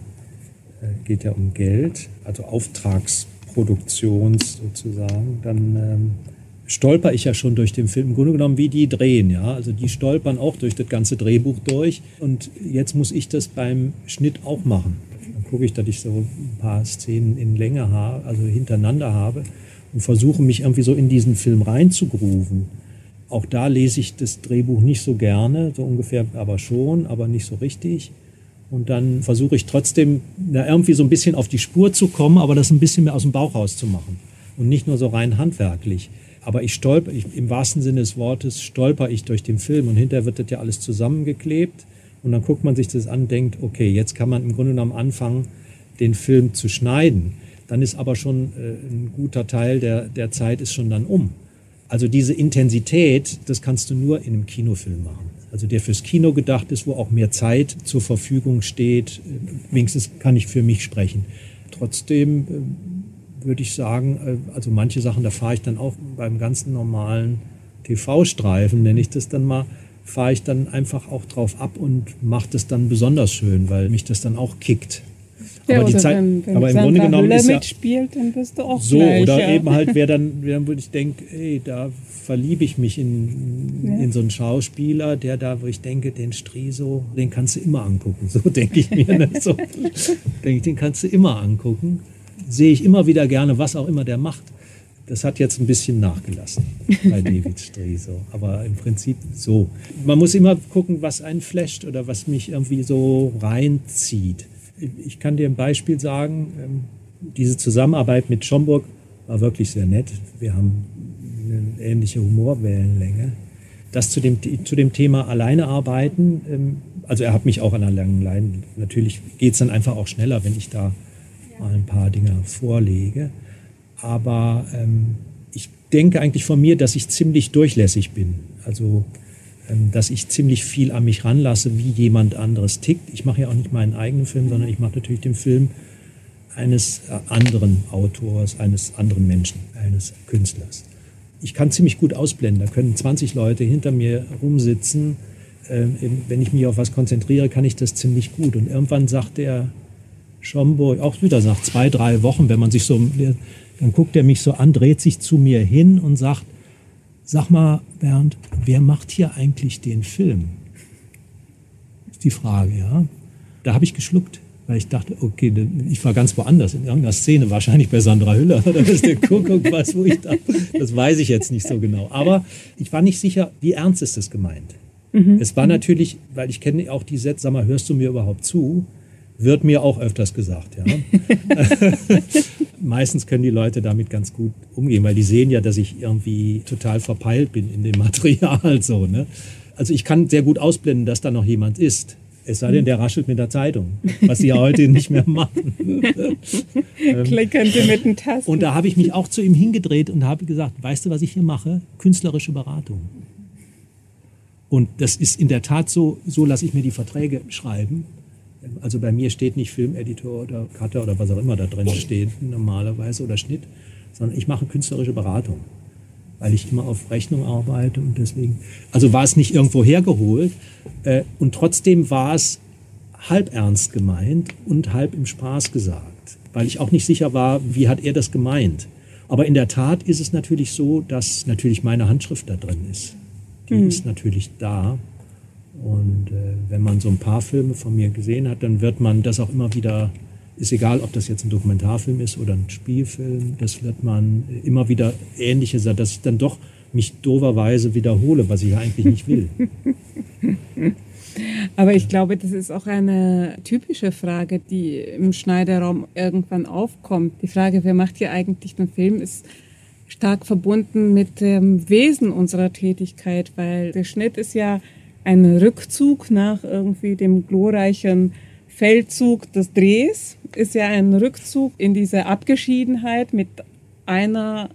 äh, geht ja um Geld, also Auftrags Produktions sozusagen, dann ähm, stolper ich ja schon durch den Film, im Grunde genommen wie die drehen, ja. Also die stolpern auch durch das ganze Drehbuch durch und jetzt muss ich das beim Schnitt auch machen. Dann gucke ich, dass ich so ein paar Szenen in Länge habe, also hintereinander habe und versuche mich irgendwie so in diesen Film reinzugrooven. Auch da lese ich das Drehbuch nicht so gerne, so ungefähr aber schon, aber nicht so richtig. Und dann versuche ich trotzdem na, irgendwie so ein bisschen auf die Spur zu kommen, aber das ein bisschen mehr aus dem Bauch rauszumachen. Und nicht nur so rein handwerklich. Aber ich stolper, ich, im wahrsten Sinne des Wortes, stolper ich durch den Film und hinterher wird das ja alles zusammengeklebt. Und dann guckt man sich das an, denkt, okay, jetzt kann man im Grunde genommen anfangen, den Film zu schneiden. Dann ist aber schon äh, ein guter Teil der, der Zeit ist schon dann um. Also diese Intensität, das kannst du nur in einem Kinofilm machen also der fürs Kino gedacht ist, wo auch mehr Zeit zur Verfügung steht. Wenigstens kann ich für mich sprechen. Trotzdem äh, würde ich sagen, äh, also manche Sachen, da fahre ich dann auch beim ganzen normalen TV-Streifen, nenne ich das dann mal, fahre ich dann einfach auch drauf ab und mache das dann besonders schön, weil mich das dann auch kickt. Ja, aber die Zeit, wenn, wenn aber im Grunde genommen ist ja mitspielt, dann bist du auch so gleich, oder ja. eben halt, wer dann, wer würde ich denken, ey, da verliebe ich mich in, ja. in so einen Schauspieler, der da, wo ich denke, den Striso, den kannst du immer angucken. So denke ich mir. Ne? So denke ich, den kannst du immer angucken. Sehe ich immer wieder gerne, was auch immer der macht. Das hat jetzt ein bisschen nachgelassen bei David Striso. Aber im Prinzip so. Man muss immer gucken, was einen flasht oder was mich irgendwie so reinzieht. Ich kann dir ein Beispiel sagen. Ähm, diese Zusammenarbeit mit Schomburg war wirklich sehr nett. Wir haben eine ähnliche Humorwellenlänge. das zu dem, zu dem Thema alleine arbeiten, ähm, also er hat mich auch an der langen Leine, natürlich geht es dann einfach auch schneller, wenn ich da mal ein paar Dinge vorlege. Aber ähm, ich denke eigentlich von mir, dass ich ziemlich durchlässig bin. Also dass ich ziemlich viel an mich ranlasse, wie jemand anderes tickt. Ich mache ja auch nicht meinen eigenen Film, sondern ich mache natürlich den Film eines äh, anderen Autors, eines anderen Menschen, eines Künstlers. Ich kann ziemlich gut ausblenden. Da können 20 Leute hinter mir rumsitzen. Ähm, wenn ich mich auf was konzentriere, kann ich das ziemlich gut. Und irgendwann sagt der Schomburg, auch wieder nach zwei, drei Wochen, wenn man sich so, dann guckt er mich so an, dreht sich zu mir hin und sagt, Sag mal, Bernd, wer macht hier eigentlich den Film? Ist die Frage, ja. Da habe ich geschluckt, weil ich dachte, okay, ich war ganz woanders, in irgendeiner Szene, wahrscheinlich bei Sandra Hüller oder ist der Kuckuck was, wo ich dachte, das weiß ich jetzt nicht so genau. Aber ich war nicht sicher, wie ernst ist das gemeint. Mhm. Es war natürlich, weil ich kenne auch die Sätze, sag mal, hörst du mir überhaupt zu? Wird mir auch öfters gesagt, ja. Meistens können die Leute damit ganz gut umgehen, weil die sehen ja, dass ich irgendwie total verpeilt bin in dem Material, so, ne. Also ich kann sehr gut ausblenden, dass da noch jemand ist. Es sei denn, der raschelt mit der Zeitung, was sie ja heute nicht mehr machen. Klickern Sie mit den Tasten. Und da habe ich mich auch zu ihm hingedreht und habe gesagt, weißt du, was ich hier mache? Künstlerische Beratung. Und das ist in der Tat so, so lasse ich mir die Verträge schreiben. Also bei mir steht nicht Filmeditor oder Cutter oder was auch immer da drin steht normalerweise oder Schnitt, sondern ich mache künstlerische Beratung, weil ich immer auf Rechnung arbeite und deswegen, also war es nicht irgendwo hergeholt äh, und trotzdem war es halb ernst gemeint und halb im Spaß gesagt, weil ich auch nicht sicher war, wie hat er das gemeint. Aber in der Tat ist es natürlich so, dass natürlich meine Handschrift da drin ist. Die mhm. ist natürlich da. Und äh, wenn man so ein paar Filme von mir gesehen hat, dann wird man das auch immer wieder, ist egal, ob das jetzt ein Dokumentarfilm ist oder ein Spielfilm, das wird man immer wieder ähnliche, dass ich dann doch mich doverweise wiederhole, was ich ja eigentlich nicht will. Aber ich glaube, das ist auch eine typische Frage, die im Schneiderraum irgendwann aufkommt. Die Frage, wer macht hier eigentlich den Film, ist stark verbunden mit dem Wesen unserer Tätigkeit, weil der Schnitt ist ja ein Rückzug nach irgendwie dem glorreichen Feldzug des Drehs, ist ja ein Rückzug in diese Abgeschiedenheit mit einer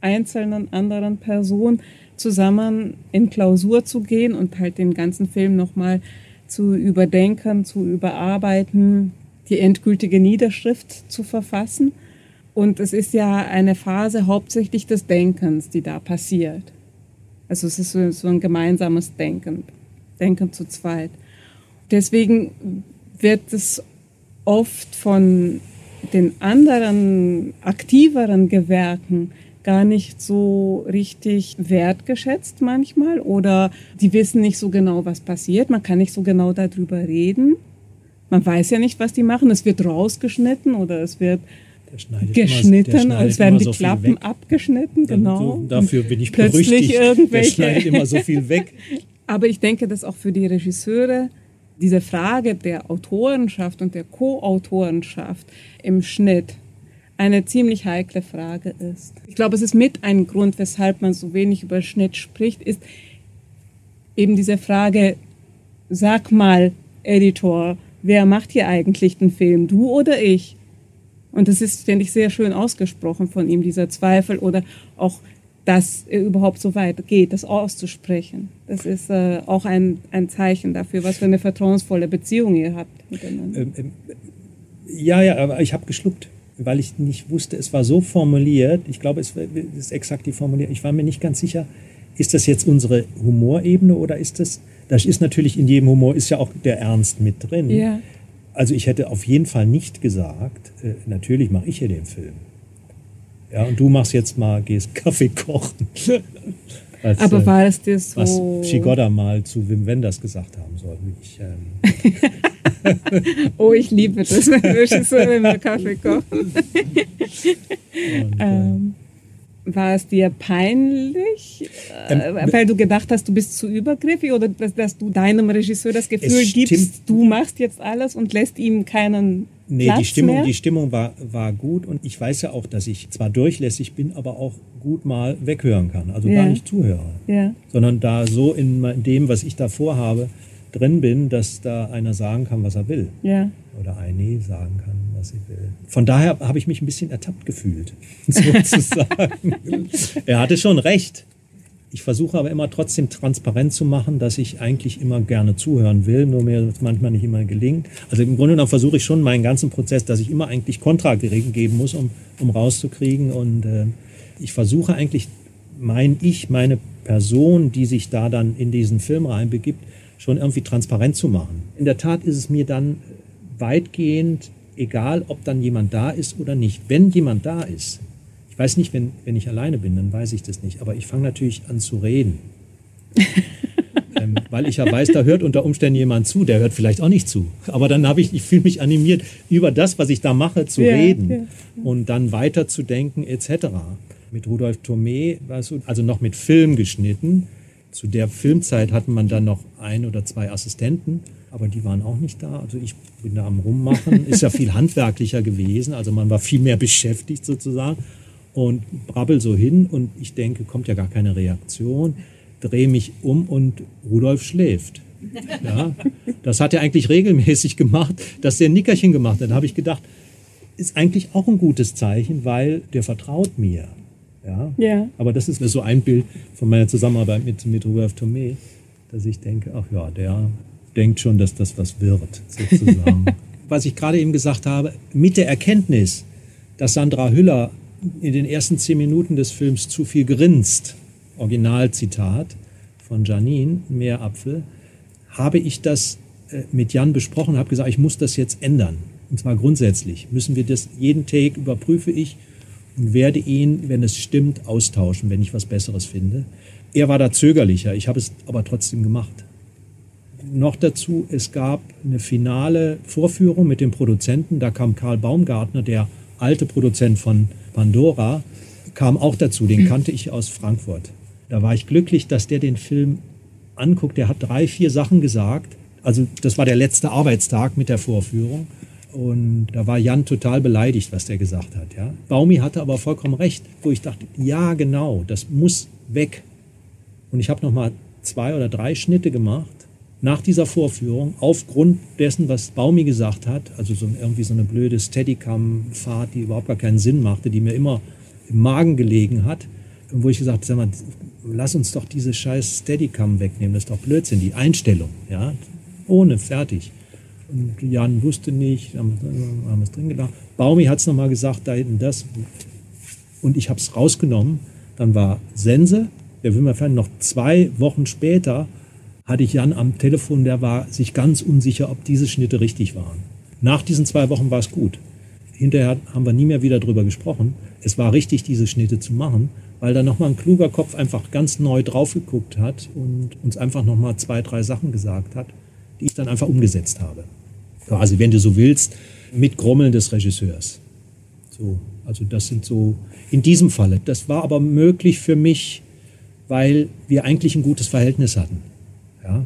einzelnen anderen Person zusammen in Klausur zu gehen und halt den ganzen Film nochmal zu überdenken, zu überarbeiten, die endgültige Niederschrift zu verfassen. Und es ist ja eine Phase hauptsächlich des Denkens, die da passiert. Also es ist so, so ein gemeinsames Denken, Denken zu zweit. Deswegen wird es oft von den anderen aktiveren Gewerken gar nicht so richtig wertgeschätzt manchmal oder die wissen nicht so genau, was passiert. Man kann nicht so genau darüber reden. Man weiß ja nicht, was die machen. Es wird rausgeschnitten oder es wird geschnitten, immer, als werden die so Klappen abgeschnitten, genau. So, dafür bin ich Plötzlich berüchtigt. Irgendwelche. Der schneidet immer so viel weg. Aber ich denke, dass auch für die Regisseure diese Frage der Autorenschaft und der Co-Autorenschaft im Schnitt eine ziemlich heikle Frage ist. Ich glaube, es ist mit ein Grund, weshalb man so wenig über Schnitt spricht, ist eben diese Frage, sag mal, Editor, wer macht hier eigentlich den Film, du oder ich? Und das ist, finde ich, sehr schön ausgesprochen von ihm, dieser Zweifel oder auch, dass er überhaupt so weit geht, das auszusprechen. Das ist äh, auch ein, ein Zeichen dafür, was für eine vertrauensvolle Beziehung ihr habt miteinander. Ähm, ähm, ja, ja, aber ich habe geschluckt, weil ich nicht wusste, es war so formuliert. Ich glaube, es ist exakt die Formulierung. Ich war mir nicht ganz sicher, ist das jetzt unsere Humorebene oder ist das, das ist natürlich in jedem Humor, ist ja auch der Ernst mit drin. Ja. Also ich hätte auf jeden Fall nicht gesagt, äh, natürlich mache ich hier den Film. Ja, und du machst jetzt mal, gehst Kaffee kochen. Als, Aber äh, war es dir so? Was Shigoda mal zu Wim Wenders gesagt haben soll. Ich, ähm oh, ich liebe das, wenn immer Kaffee kochen. und, äh, ähm. War es dir peinlich, ähm, äh, weil du gedacht hast, du bist zu übergriffig oder dass, dass du deinem Regisseur das Gefühl gibst, du machst jetzt alles und lässt ihm keinen Nee, Platz die Stimmung, mehr? die Stimmung war, war gut und ich weiß ja auch, dass ich zwar durchlässig bin, aber auch gut mal weghören kann. Also Ja. gar nicht zuhöre, Ja. sondern da so in, in dem, was ich da vorhabe, drin bin, dass da einer sagen kann, was er will. Ja. Oder eine sagen kann, was sie will. Von daher habe ich mich ein bisschen ertappt gefühlt, sozusagen. er hatte schon recht. Ich versuche aber immer trotzdem transparent zu machen, dass ich eigentlich immer gerne zuhören will, nur mir das manchmal nicht immer gelingt. Also im Grunde genommen versuche ich schon meinen ganzen Prozess, dass ich immer eigentlich Kontra geben muss, um, um rauszukriegen. Und äh, ich versuche eigentlich mein Ich, meine Person, die sich da dann in diesen Film reinbegibt, schon irgendwie transparent zu machen. In der Tat ist es mir dann weitgehend egal, ob dann jemand da ist oder nicht. Wenn jemand da ist, ich weiß nicht, wenn, wenn ich alleine bin, dann weiß ich das nicht, aber ich fange natürlich an zu reden. ähm, weil ich ja weiß, da hört unter Umständen jemand zu, der hört vielleicht auch nicht zu. Aber dann habe ich, ich fühle mich animiert, über das, was ich da mache, zu Ja, reden ja. und dann weiterzudenken etc. Mit Rudolf Thomé, war es so, also noch mit Film geschnitten. Zu der Filmzeit hatten man dann noch ein oder zwei Assistenten, aber die waren auch nicht da. Also ich bin da am Rummachen, ist ja viel handwerklicher gewesen, also man war viel mehr beschäftigt sozusagen und brabbel so hin und ich denke, kommt ja gar keine Reaktion, drehe mich um und Rudolf schläft. Ja, das hat er eigentlich regelmäßig gemacht, dass der ein Nickerchen gemacht hat. Da habe ich gedacht, ist eigentlich auch ein gutes Zeichen, weil der vertraut mir. Ja? Ja. Aber das ist so ein Bild von meiner Zusammenarbeit mit, mit Rudolf Thomé, dass ich denke, ach ja, der denkt schon, dass das was wird, sozusagen. was ich gerade eben gesagt habe, mit der Erkenntnis, dass Sandra Hüller in den ersten zehn Minuten des Films zu viel grinst, Originalzitat von Janine, Meerapfel, habe ich das äh, mit Jan besprochen, habe gesagt, ich muss das jetzt ändern. Und zwar grundsätzlich. Müssen wir das, jeden Take überprüfe ich und werde ihn, wenn es stimmt, austauschen, wenn ich was Besseres finde. Er war da zögerlicher, ich habe es aber trotzdem gemacht. Noch dazu, es gab eine finale Vorführung mit dem Produzenten, da kam Karl Baumgartner, der alte Produzent von Pandora, kam auch dazu, den kannte ich aus Frankfurt. Da war ich glücklich, dass der den Film anguckt. Der hat drei, vier Sachen gesagt. Also das war der letzte Arbeitstag mit der Vorführung. Und da war Jan total beleidigt, was der gesagt hat. Ja? Baumi hatte aber vollkommen recht, wo ich dachte, ja genau, das muss weg. Und ich habe noch mal zwei oder drei Schnitte gemacht nach dieser Vorführung aufgrund dessen, was Baumi gesagt hat. Also so irgendwie so eine blöde Steadicam-Fahrt, die überhaupt gar keinen Sinn machte, die mir immer im Magen gelegen hat. Wo ich gesagt habe, lass uns doch diese scheiß Steadicam wegnehmen, das ist doch Blödsinn, die Einstellung, ja, ohne, fertig. Und Jan wusste nicht, haben, haben es drin gedacht. Baumi hat es nochmal gesagt, da hinten das. Und ich habe es rausgenommen. Dann war Sense, der Wimmerfern, noch zwei Wochen später hatte ich Jan am Telefon, der war sich ganz unsicher, ob diese Schnitte richtig waren. Nach diesen zwei Wochen war es gut. Hinterher haben wir nie mehr wieder drüber gesprochen. Es war richtig, diese Schnitte zu machen, weil da nochmal ein kluger Kopf einfach ganz neu drauf geguckt hat und uns einfach nochmal zwei, drei Sachen gesagt hat, die ich dann einfach umgesetzt habe. Quasi, wenn du so willst, mit Grummeln des Regisseurs. So, also das sind so in diesem Falle. Das war aber möglich für mich, weil wir eigentlich ein gutes Verhältnis hatten. Ja?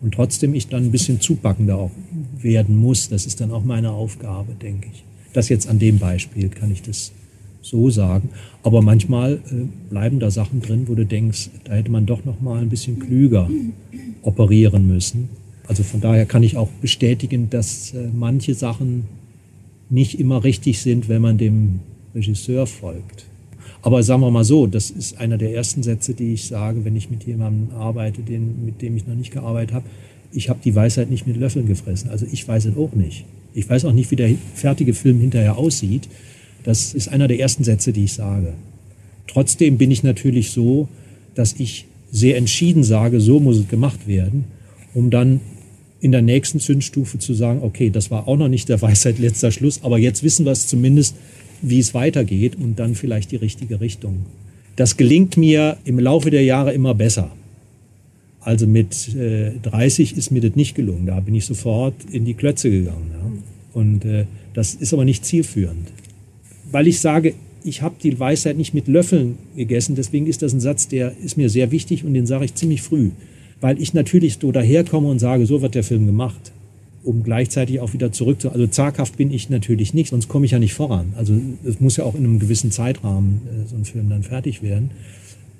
Und trotzdem ich dann ein bisschen zupackender auch werden muss. Das ist dann auch meine Aufgabe, denke ich. Das jetzt an dem Beispiel kann ich das so sagen. Aber manchmal äh, bleiben da Sachen drin, wo du denkst, da hätte man doch noch mal ein bisschen klüger operieren müssen. Also von daher kann ich auch bestätigen, dass äh, manche Sachen nicht immer richtig sind, wenn man dem Regisseur folgt. Aber sagen wir mal so, das ist einer der ersten Sätze, die ich sage, wenn ich mit jemandem arbeite, den, mit dem ich noch nicht gearbeitet habe. Ich habe die Weisheit nicht mit Löffeln gefressen. Also ich weiß es auch nicht. Ich weiß auch nicht, wie der fertige Film hinterher aussieht. Das ist einer der ersten Sätze, die ich sage. Trotzdem bin ich natürlich so, dass ich sehr entschieden sage, so muss es gemacht werden, um dann in der nächsten Zündstufe zu sagen, okay, das war auch noch nicht der Weisheit letzter Schluss, aber jetzt wissen wir es zumindest, wie es weitergeht und dann vielleicht die richtige Richtung. Das gelingt mir im Laufe der Jahre immer besser. Also mit äh, 30 ist mir das nicht gelungen. Da bin ich sofort in die Klötze gegangen. Ja. Und äh, das ist aber nicht zielführend. Weil ich sage, ich habe die Weisheit nicht mit Löffeln gegessen. Deswegen ist das ein Satz, der ist mir sehr wichtig und den sage ich ziemlich früh. Weil ich natürlich so daherkomme und sage, so wird der Film gemacht. Um gleichzeitig auch wieder zurück zu. Also zaghaft bin ich natürlich nicht, sonst komme ich ja nicht voran. Also es muss ja auch in einem gewissen Zeitrahmen äh, so ein Film dann fertig werden.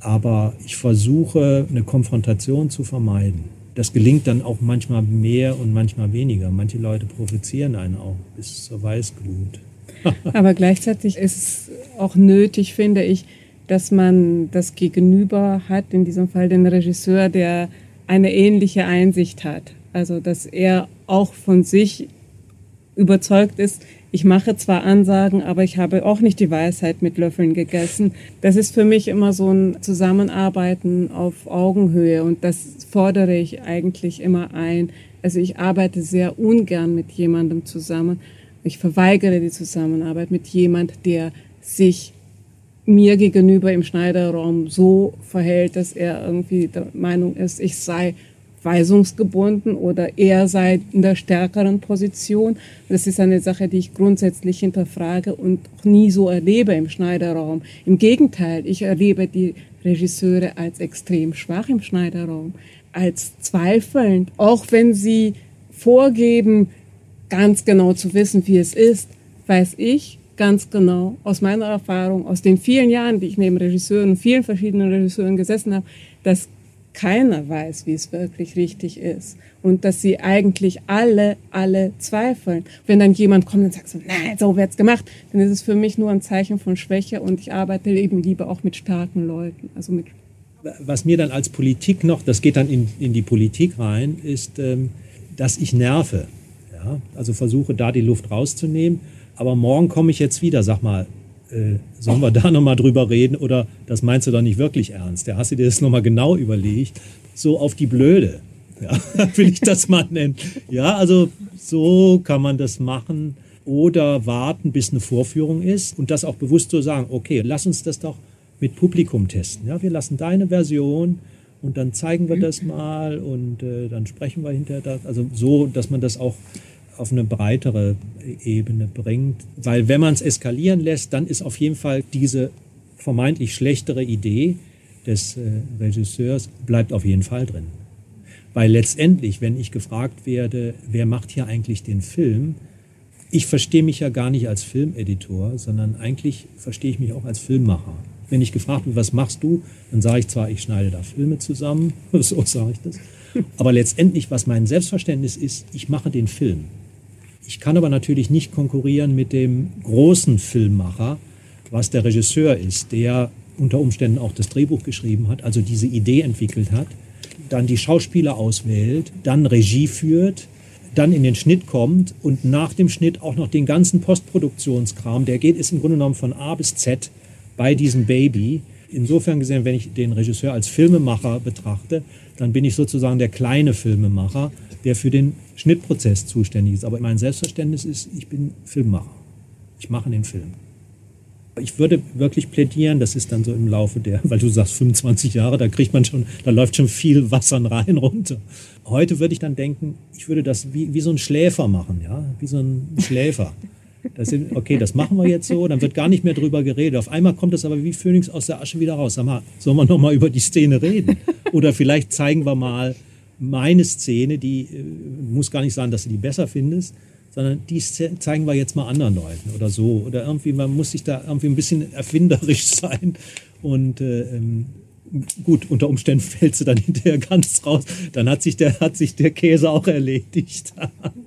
Aber ich versuche, eine Konfrontation zu vermeiden. Das gelingt dann auch manchmal mehr und manchmal weniger. Manche Leute provozieren einen auch bis zur Weißglut. Aber gleichzeitig ist es auch nötig, finde ich, dass man das Gegenüber hat, in diesem Fall den Regisseur, der eine ähnliche Einsicht hat. Also, dass er auch von sich überzeugt ist, ich mache zwar Ansagen, aber ich habe auch nicht die Weisheit mit Löffeln gegessen. Das ist für mich immer so ein Zusammenarbeiten auf Augenhöhe und das fordere ich eigentlich immer ein. Also ich arbeite sehr ungern mit jemandem zusammen, ich verweigere die Zusammenarbeit mit jemand, der sich mir gegenüber im Schneiderraum so verhält, dass er irgendwie der Meinung ist, ich sei weisungsgebunden oder er sei in der stärkeren Position. Das ist eine Sache, die ich grundsätzlich hinterfrage und auch nie so erlebe im Schneiderraum. Im Gegenteil, ich erlebe die Regisseure als extrem schwach im Schneiderraum, als zweifelnd, auch wenn sie vorgeben, ganz genau zu wissen, wie es ist, weiß ich ganz genau aus meiner Erfahrung, aus den vielen Jahren, die ich neben Regisseuren, vielen verschiedenen Regisseuren gesessen habe, dass keiner weiß, wie es wirklich richtig ist. Und dass sie eigentlich alle, alle zweifeln. Wenn dann jemand kommt und sagt so, nein, so wird's gemacht, dann ist es für mich nur ein Zeichen von Schwäche und ich arbeite eben lieber auch mit starken Leuten, also mit was mir dann als Politik noch, das geht dann in, in die Politik rein, ist, ähm, dass ich nerve. Ja? Also versuche da die Luft rauszunehmen. Aber morgen komme ich jetzt wieder, sag mal, äh, sollen wir da nochmal drüber reden oder das meinst du doch nicht wirklich ernst? Ja, hast du dir das nochmal genau überlegt? So auf die Blöde, ja, will ich das mal nennen. Ja, also so kann man das machen oder warten, bis eine Vorführung ist und das auch bewusst so sagen, okay, lass uns das doch mit Publikum testen. Ja, wir lassen deine Version und dann zeigen wir das mal und äh, dann sprechen wir hinterher das. Also so, dass man das auch auf eine breitere Ebene bringt. Weil wenn man es eskalieren lässt, dann ist auf jeden Fall diese vermeintlich schlechtere Idee des äh, Regisseurs bleibt auf jeden Fall drin. Weil letztendlich, wenn ich gefragt werde, wer macht hier eigentlich den Film, ich verstehe mich ja gar nicht als Filmeditor, sondern eigentlich verstehe ich mich auch als Filmmacher. Wenn ich gefragt werde, was machst du, dann sage ich zwar, ich schneide da Filme zusammen, so sage ich das, aber letztendlich, was mein Selbstverständnis ist, ich mache den Film. Ich kann aber natürlich nicht konkurrieren mit dem großen Filmmacher, was der Regisseur ist, der unter Umständen auch das Drehbuch geschrieben hat, also diese Idee entwickelt hat, dann die Schauspieler auswählt, dann Regie führt, dann in den Schnitt kommt und nach dem Schnitt auch noch den ganzen Postproduktionskram, der geht, ist im Grunde genommen von A bis Z bei diesem Baby. Insofern gesehen, wenn ich den Regisseur als Filmemacher betrachte, dann bin ich sozusagen der kleine Filmemacher, der für den Schnittprozess zuständig ist. Aber mein Selbstverständnis ist, ich bin Filmmacher. Ich mache den Film. Ich würde wirklich plädieren, das ist dann so im Laufe der, weil du sagst 25 Jahre, da kriegt man schon, da läuft schon viel Wasser rein runter. Heute würde ich dann denken, ich würde das wie, wie so ein Schläfer machen, ja, wie so ein Schläfer. Das sind, okay, das machen wir jetzt so, dann wird gar nicht mehr drüber geredet. Auf einmal kommt es aber wie Phönix aus der Asche wieder raus. Sag mal, sollen wir noch mal über die Szene reden? Oder vielleicht zeigen wir mal meine Szene, die äh, muss gar nicht sein, dass du die besser findest, sondern die zeigen wir jetzt mal anderen Leuten oder so. Oder irgendwie, man muss sich da irgendwie ein bisschen erfinderisch sein. Und äh, ähm, gut, unter Umständen fällst du dann hinterher ganz raus. Dann hat sich der, hat sich der Käse auch erledigt.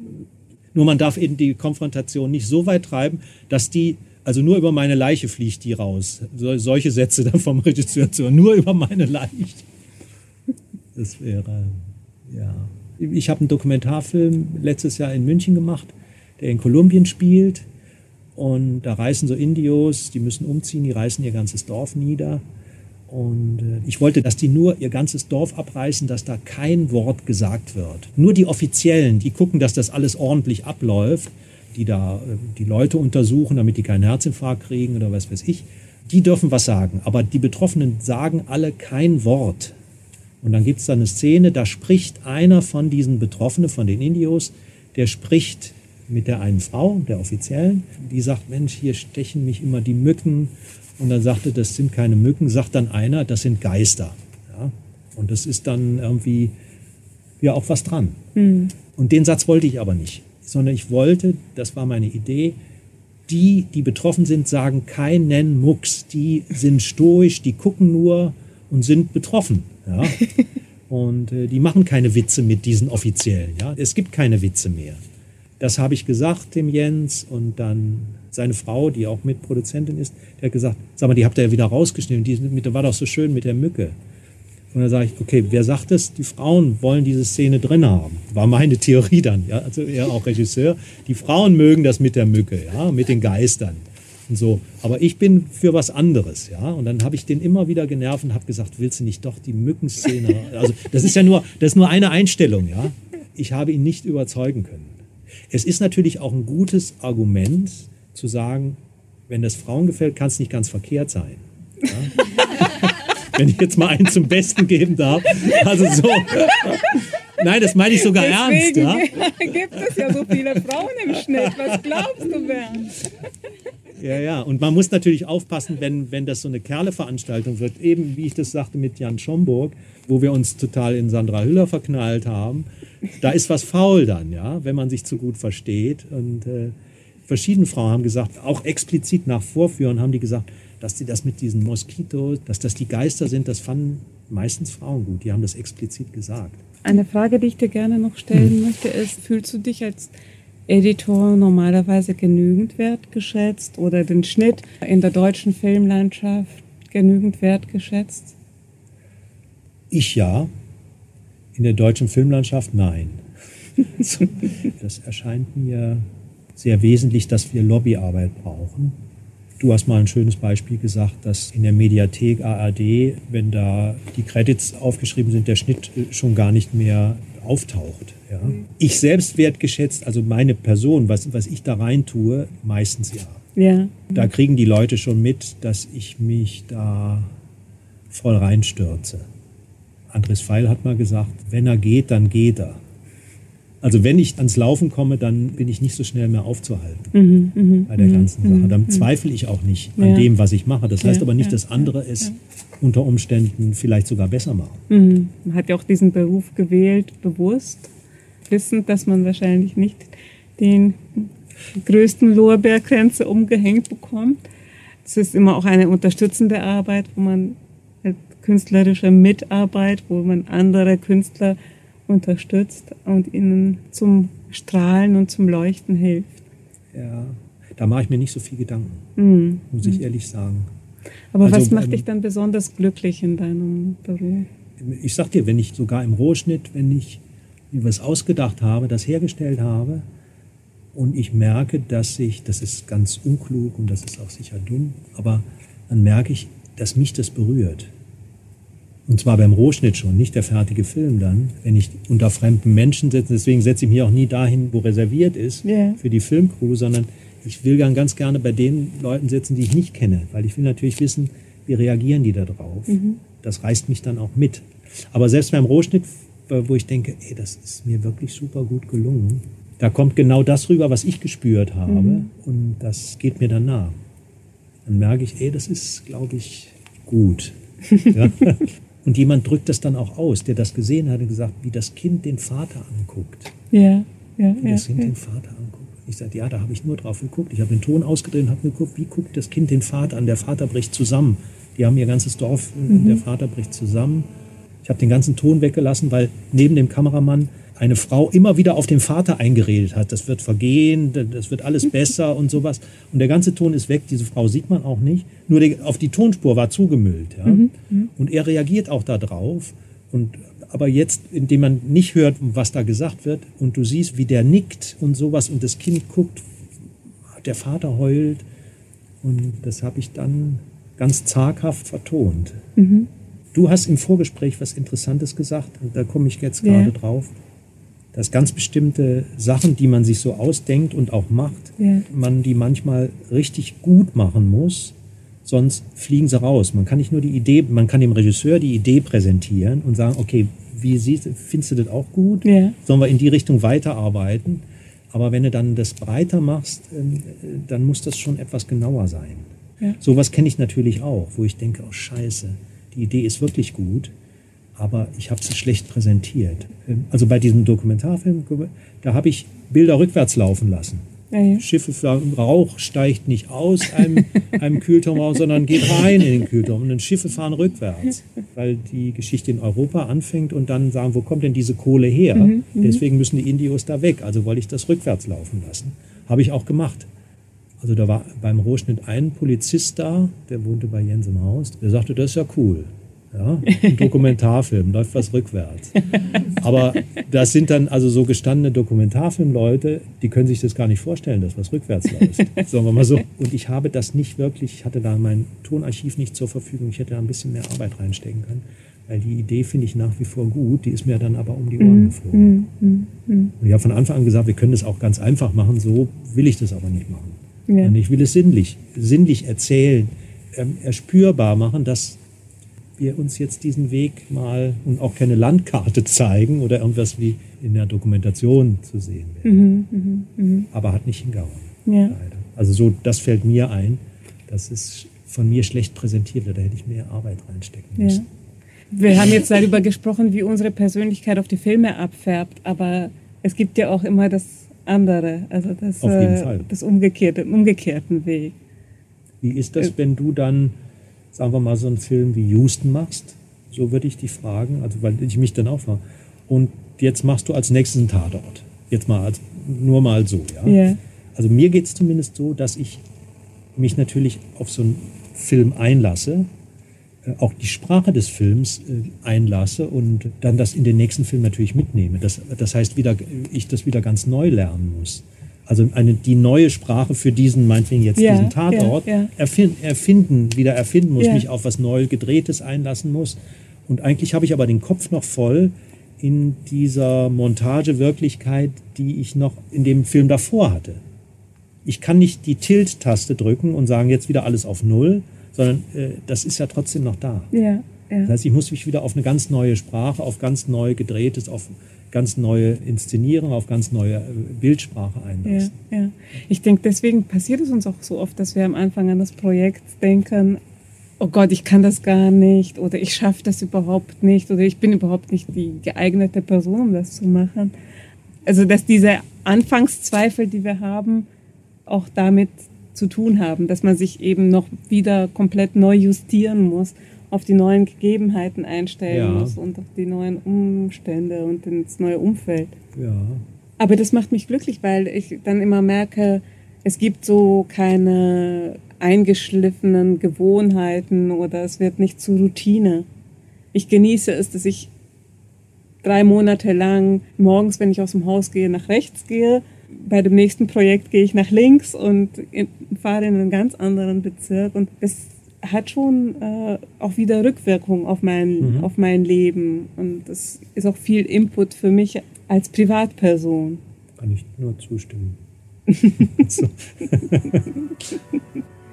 Nur man darf eben die Konfrontation nicht so weit treiben, dass die, also nur über meine Leiche fliegt die raus. So, solche Sätze dann vom Regisseur zu, nur über meine Leiche. Das wäre, ja. Ich habe einen Dokumentarfilm letztes Jahr in München gemacht, der in Kolumbien spielt. Und da reisen so Indios, die müssen umziehen, die reißen ihr ganzes Dorf nieder. Und äh, ich wollte, dass die nur ihr ganzes Dorf abreißen, dass da kein Wort gesagt wird. Nur die Offiziellen, die gucken, dass das alles ordentlich abläuft, die da äh, die Leute untersuchen, damit die keinen Herzinfarkt kriegen oder was weiß ich, die dürfen was sagen. Aber die Betroffenen sagen alle kein Wort. Und dann gibt es da eine Szene, da spricht einer von diesen Betroffenen, von den Indios, der spricht mit der einen Frau, der offiziellen, die sagt, Mensch, hier stechen mich immer die Mücken. Und dann sagte, das sind keine Mücken, sagt dann einer, das sind Geister. Ja? Und das ist dann irgendwie ja auch was dran. Mhm. Und den Satz wollte ich aber nicht, sondern ich wollte, das war meine Idee, die, die betroffen sind, sagen keinen Mucks. Die sind stoisch, die gucken nur und sind betroffen. Ja? Und äh, die machen keine Witze mit diesen Offiziellen. Ja? Es gibt keine Witze mehr. Das habe ich gesagt dem Jens und dann seine Frau, die auch Mitproduzentin ist, der hat gesagt, sag mal, die habt ihr ja wieder rausgeschnitten, die war doch so schön mit der Mücke. Und dann sage ich, okay, wer sagt es? Die Frauen wollen diese Szene drin haben. War meine Theorie dann, ja, also er auch Regisseur. Die Frauen mögen das mit der Mücke, ja, mit den Geistern und so. Aber ich bin für was anderes, ja. Und dann habe ich den immer wieder genervt und habe gesagt, willst du nicht doch die Mückenszene? Also das ist ja nur, das ist nur eine Einstellung, ja. Ich habe ihn nicht überzeugen können. Es ist natürlich auch ein gutes Argument zu sagen, wenn das Frauen gefällt, kann es nicht ganz verkehrt sein. Ja? wenn ich jetzt mal einen zum Besten geben darf. Also so. Nein, das meine ich sogar Deswegen ernst. Ja? gibt es ja so viele Frauen im Schnitt. Was glaubst du, Bernd? Ja, ja. Und man muss natürlich aufpassen, wenn, wenn das so eine Kerle-Veranstaltung wird, eben wie ich das sagte mit Jan Schomburg, wo wir uns total in Sandra Hüller verknallt haben. Da ist was faul dann, ja, wenn man sich zu gut versteht. Und äh, verschiedene Frauen haben gesagt, auch explizit nach Vorführen haben die gesagt, dass sie das mit diesen Moskitos, dass das die Geister sind, das fanden meistens Frauen gut. Die haben das explizit gesagt. Eine Frage, die ich dir gerne noch stellen hm. möchte, ist, fühlst du dich als Editor normalerweise genügend wertgeschätzt oder den Schnitt in der deutschen Filmlandschaft genügend wertgeschätzt? Ich ja. In der deutschen Filmlandschaft nein. das erscheint mir sehr wesentlich, dass wir Lobbyarbeit brauchen Du hast mal ein schönes Beispiel gesagt, dass in der Mediathek ARD, wenn da die Credits aufgeschrieben sind, der Schnitt äh, schon gar nicht mehr auftaucht. Ja. Mhm. Ich selbst wertgeschätzt, also meine Person, was, was ich da rein tue, meistens ja. ja. Da kriegen die Leute schon mit, dass ich mich da voll reinstürze. Andres Feil hat mal gesagt, wenn er geht, dann geht er. Also wenn ich ans Laufen komme, dann bin ich nicht so schnell mehr aufzuhalten mhm, mh, bei der mh, ganzen Sache. Dann zweifle ich auch nicht an ja. dem, was ich mache. Das heißt ja, aber nicht, ja, dass andere es unter Umständen vielleicht sogar besser machen. Mhm. Man hat ja auch diesen Beruf gewählt, bewusst, wissend, dass man wahrscheinlich nicht den größten Lorbeerkränze umgehängt bekommt. Es ist immer auch eine unterstützende Arbeit, wo man künstlerische Mitarbeit, wo man andere Künstler unterstützt und ihnen zum Strahlen und zum Leuchten hilft. Ja, da mache ich mir nicht so viel Gedanken, mhm. muss ich ehrlich sagen. Aber also, was macht ähm, dich dann besonders glücklich in deinem Beruf? Ich sag dir, wenn ich sogar im Rohschnitt, wenn ich mir was ausgedacht habe, das hergestellt habe und ich merke, dass ich, das ist ganz unklug und das ist auch sicher dumm, aber dann merke ich, dass mich das berührt. Und zwar beim Rohschnitt schon, nicht der fertige Film dann. Wenn ich unter fremden Menschen setze, deswegen setze ich mich auch nie dahin, wo reserviert ist yeah. für die Filmcrew, sondern ich will dann ganz gerne bei den Leuten sitzen, die ich nicht kenne, weil ich will natürlich wissen, wie reagieren die da drauf. Mhm. Das reißt mich dann auch mit. Aber selbst beim Rohschnitt, wo ich denke, ey, das ist mir wirklich super gut gelungen, da kommt genau das rüber, was ich gespürt habe mhm. und das geht mir dann nah. Dann merke ich, ey, das ist, glaube ich, gut. Ja? Und jemand drückt das dann auch aus, der das gesehen hat und gesagt, wie das Kind den Vater anguckt. Ja, ja, wie das Kind ja. den Vater anguckt. Ich sagte, ja, da habe ich nur drauf geguckt. Ich habe den Ton ausgedreht und habe geguckt, wie guckt das Kind den Vater an. Der Vater bricht zusammen. Die haben ihr ganzes Dorf, mhm. der Vater bricht zusammen. Ich habe den ganzen Ton weggelassen, weil neben dem Kameramann eine Frau immer wieder auf den Vater eingeredet hat. Das wird vergehen, das wird alles besser und sowas. Und der ganze Ton ist weg. Diese Frau sieht man auch nicht. Nur die, auf die Tonspur war zugemüllt. Ja? Mhm. mhm. Und er reagiert auch darauf. Und aber jetzt, indem man nicht hört, was da gesagt wird, und du siehst, wie der nickt und sowas, und das Kind guckt, der Vater heult. Und das habe ich dann ganz zaghaft vertont. Mhm. Du hast im Vorgespräch was Interessantes gesagt, und da komme ich jetzt gerade ja. drauf dass ganz bestimmte Sachen, die man sich so ausdenkt und auch macht, ja. man die manchmal richtig gut machen muss, sonst fliegen sie raus. Man kann nicht nur die Idee, man kann dem Regisseur die Idee präsentieren und sagen, okay, wie siehst, findest du das auch gut? Ja. Sollen wir in die Richtung weiterarbeiten? Aber wenn du dann das breiter machst, ähm, dann muss das schon etwas genauer sein. Ja. Sowas kenne ich natürlich auch, wo ich denke, oh scheiße, die Idee ist wirklich gut, aber ich habe sie schlecht präsentiert. Ähm, also bei diesem Dokumentarfilm, da habe ich Bilder rückwärts laufen lassen. Ja, ja. Schiffe, Rauch steigt nicht aus einem, einem Kühlturm raus, sondern geht rein in den Kühlturm. Und dann Schiffe fahren rückwärts, weil die Geschichte in Europa anfängt und dann sagen, wo kommt denn diese Kohle her? Mhm, mhm. Deswegen müssen die Indios da weg. Also wollte ich das rückwärts laufen lassen. Habe ich auch gemacht. Also da war beim Rohschnitt ein Polizist da, der wohnte bei Jens im Haus. Der sagte, das ist ja cool. Ja, ein Dokumentarfilm, läuft was rückwärts. Aber das sind dann also so gestandene Dokumentarfilmleute, die können sich das gar nicht vorstellen, dass was rückwärts läuft. Sagen wir mal so. Und ich habe das nicht wirklich, ich hatte da mein Tonarchiv nicht zur Verfügung, ich hätte da ein bisschen mehr Arbeit reinstecken können. Weil die Idee finde ich nach wie vor gut, die ist mir dann aber um die Ohren mhm. geflogen. Mhm. Mhm. Und ich habe von Anfang an gesagt, wir können das auch ganz einfach machen, so will ich das aber nicht machen. Ja. Und ich will es sinnlich, sinnlich erzählen, ähm, erspürbar machen, dass wir uns jetzt diesen Weg mal und auch keine Landkarte zeigen oder irgendwas wie in der Dokumentation zu sehen werden. Mhm, mh, mh. Aber hat nicht hingehauen. Ja. Leider. Also so, das fällt mir ein. Das ist von mir schlecht präsentiert wird. Da hätte ich mehr Arbeit reinstecken müssen. Ja. Wir haben jetzt darüber gesprochen, wie unsere Persönlichkeit auf die Filme abfärbt, aber es gibt ja auch immer das andere, also das, äh, das umgekehrte, umgekehrten Weg. Wie ist das, äh, wenn du dann sagen wir mal, so einen Film wie Houston machst, so würde ich dich fragen, also weil ich mich dann auch frage. Und jetzt machst du als nächsten Tatort. Jetzt mal als, nur mal so, ja. Yeah. Also mir geht es zumindest so, dass ich mich natürlich auf so einen Film einlasse, auch die Sprache des Films äh, einlasse und dann das in den nächsten Film natürlich mitnehme. Das, das heißt, wieder, ich das wieder ganz neu lernen muss also eine, die neue Sprache für diesen, meinetwegen jetzt ja, diesen Tatort, ja, ja. Erfind, erfinden, wieder erfinden muss, mich auf was neu gedrehtes einlassen muss. Und eigentlich habe ich aber den Kopf noch voll in dieser Montagewirklichkeit, die ich noch in dem Film davor hatte. Ich kann nicht die Tilt-Taste drücken und sagen, jetzt wieder alles auf Null, sondern äh, das ist ja trotzdem noch da. Ja, ja. Das heißt, ich muss mich wieder auf eine ganz neue Sprache, auf ganz neu gedrehtes, auf ganz neue Inszenierung, auf ganz neue äh, Bildsprache einlassen. Ja, ja. Ich denke, deswegen passiert es uns auch so oft, dass wir am Anfang an das Projekt denken, oh Gott, ich kann das gar nicht oder ich schaffe das überhaupt nicht oder ich bin überhaupt nicht die geeignete Person, um das zu machen. Also, dass diese Anfangszweifel, die wir haben, auch damit zu tun haben, dass man sich eben noch wieder komplett neu justieren muss auf die neuen Gegebenheiten einstellen ja. muss und auf die neuen Umstände und ins neue Umfeld. Ja. Aber das macht mich glücklich, weil ich dann immer merke, es gibt so keine eingeschliffenen Gewohnheiten oder es wird nicht zu Routine. Ich genieße es, dass ich drei Monate lang morgens, wenn ich aus dem Haus gehe, nach rechts gehe. Bei dem nächsten Projekt gehe ich nach links und fahre in einen ganz anderen Bezirk. Und das hat schon äh, auch wieder Rückwirkung auf mein, mhm. auf mein Leben. Und das ist auch viel Input für mich als Privatperson. Kann ich nur zustimmen.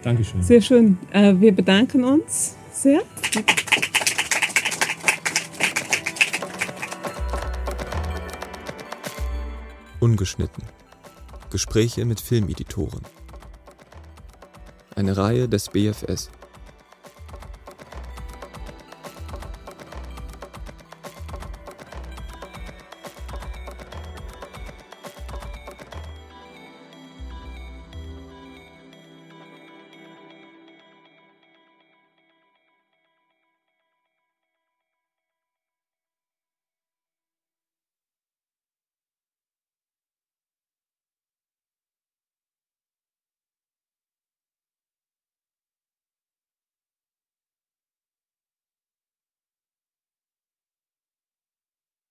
Dankeschön. Sehr schön. Äh, wir bedanken uns sehr. Ungeschnitten. Gespräche mit Filmeditoren. Eine Reihe des BFS.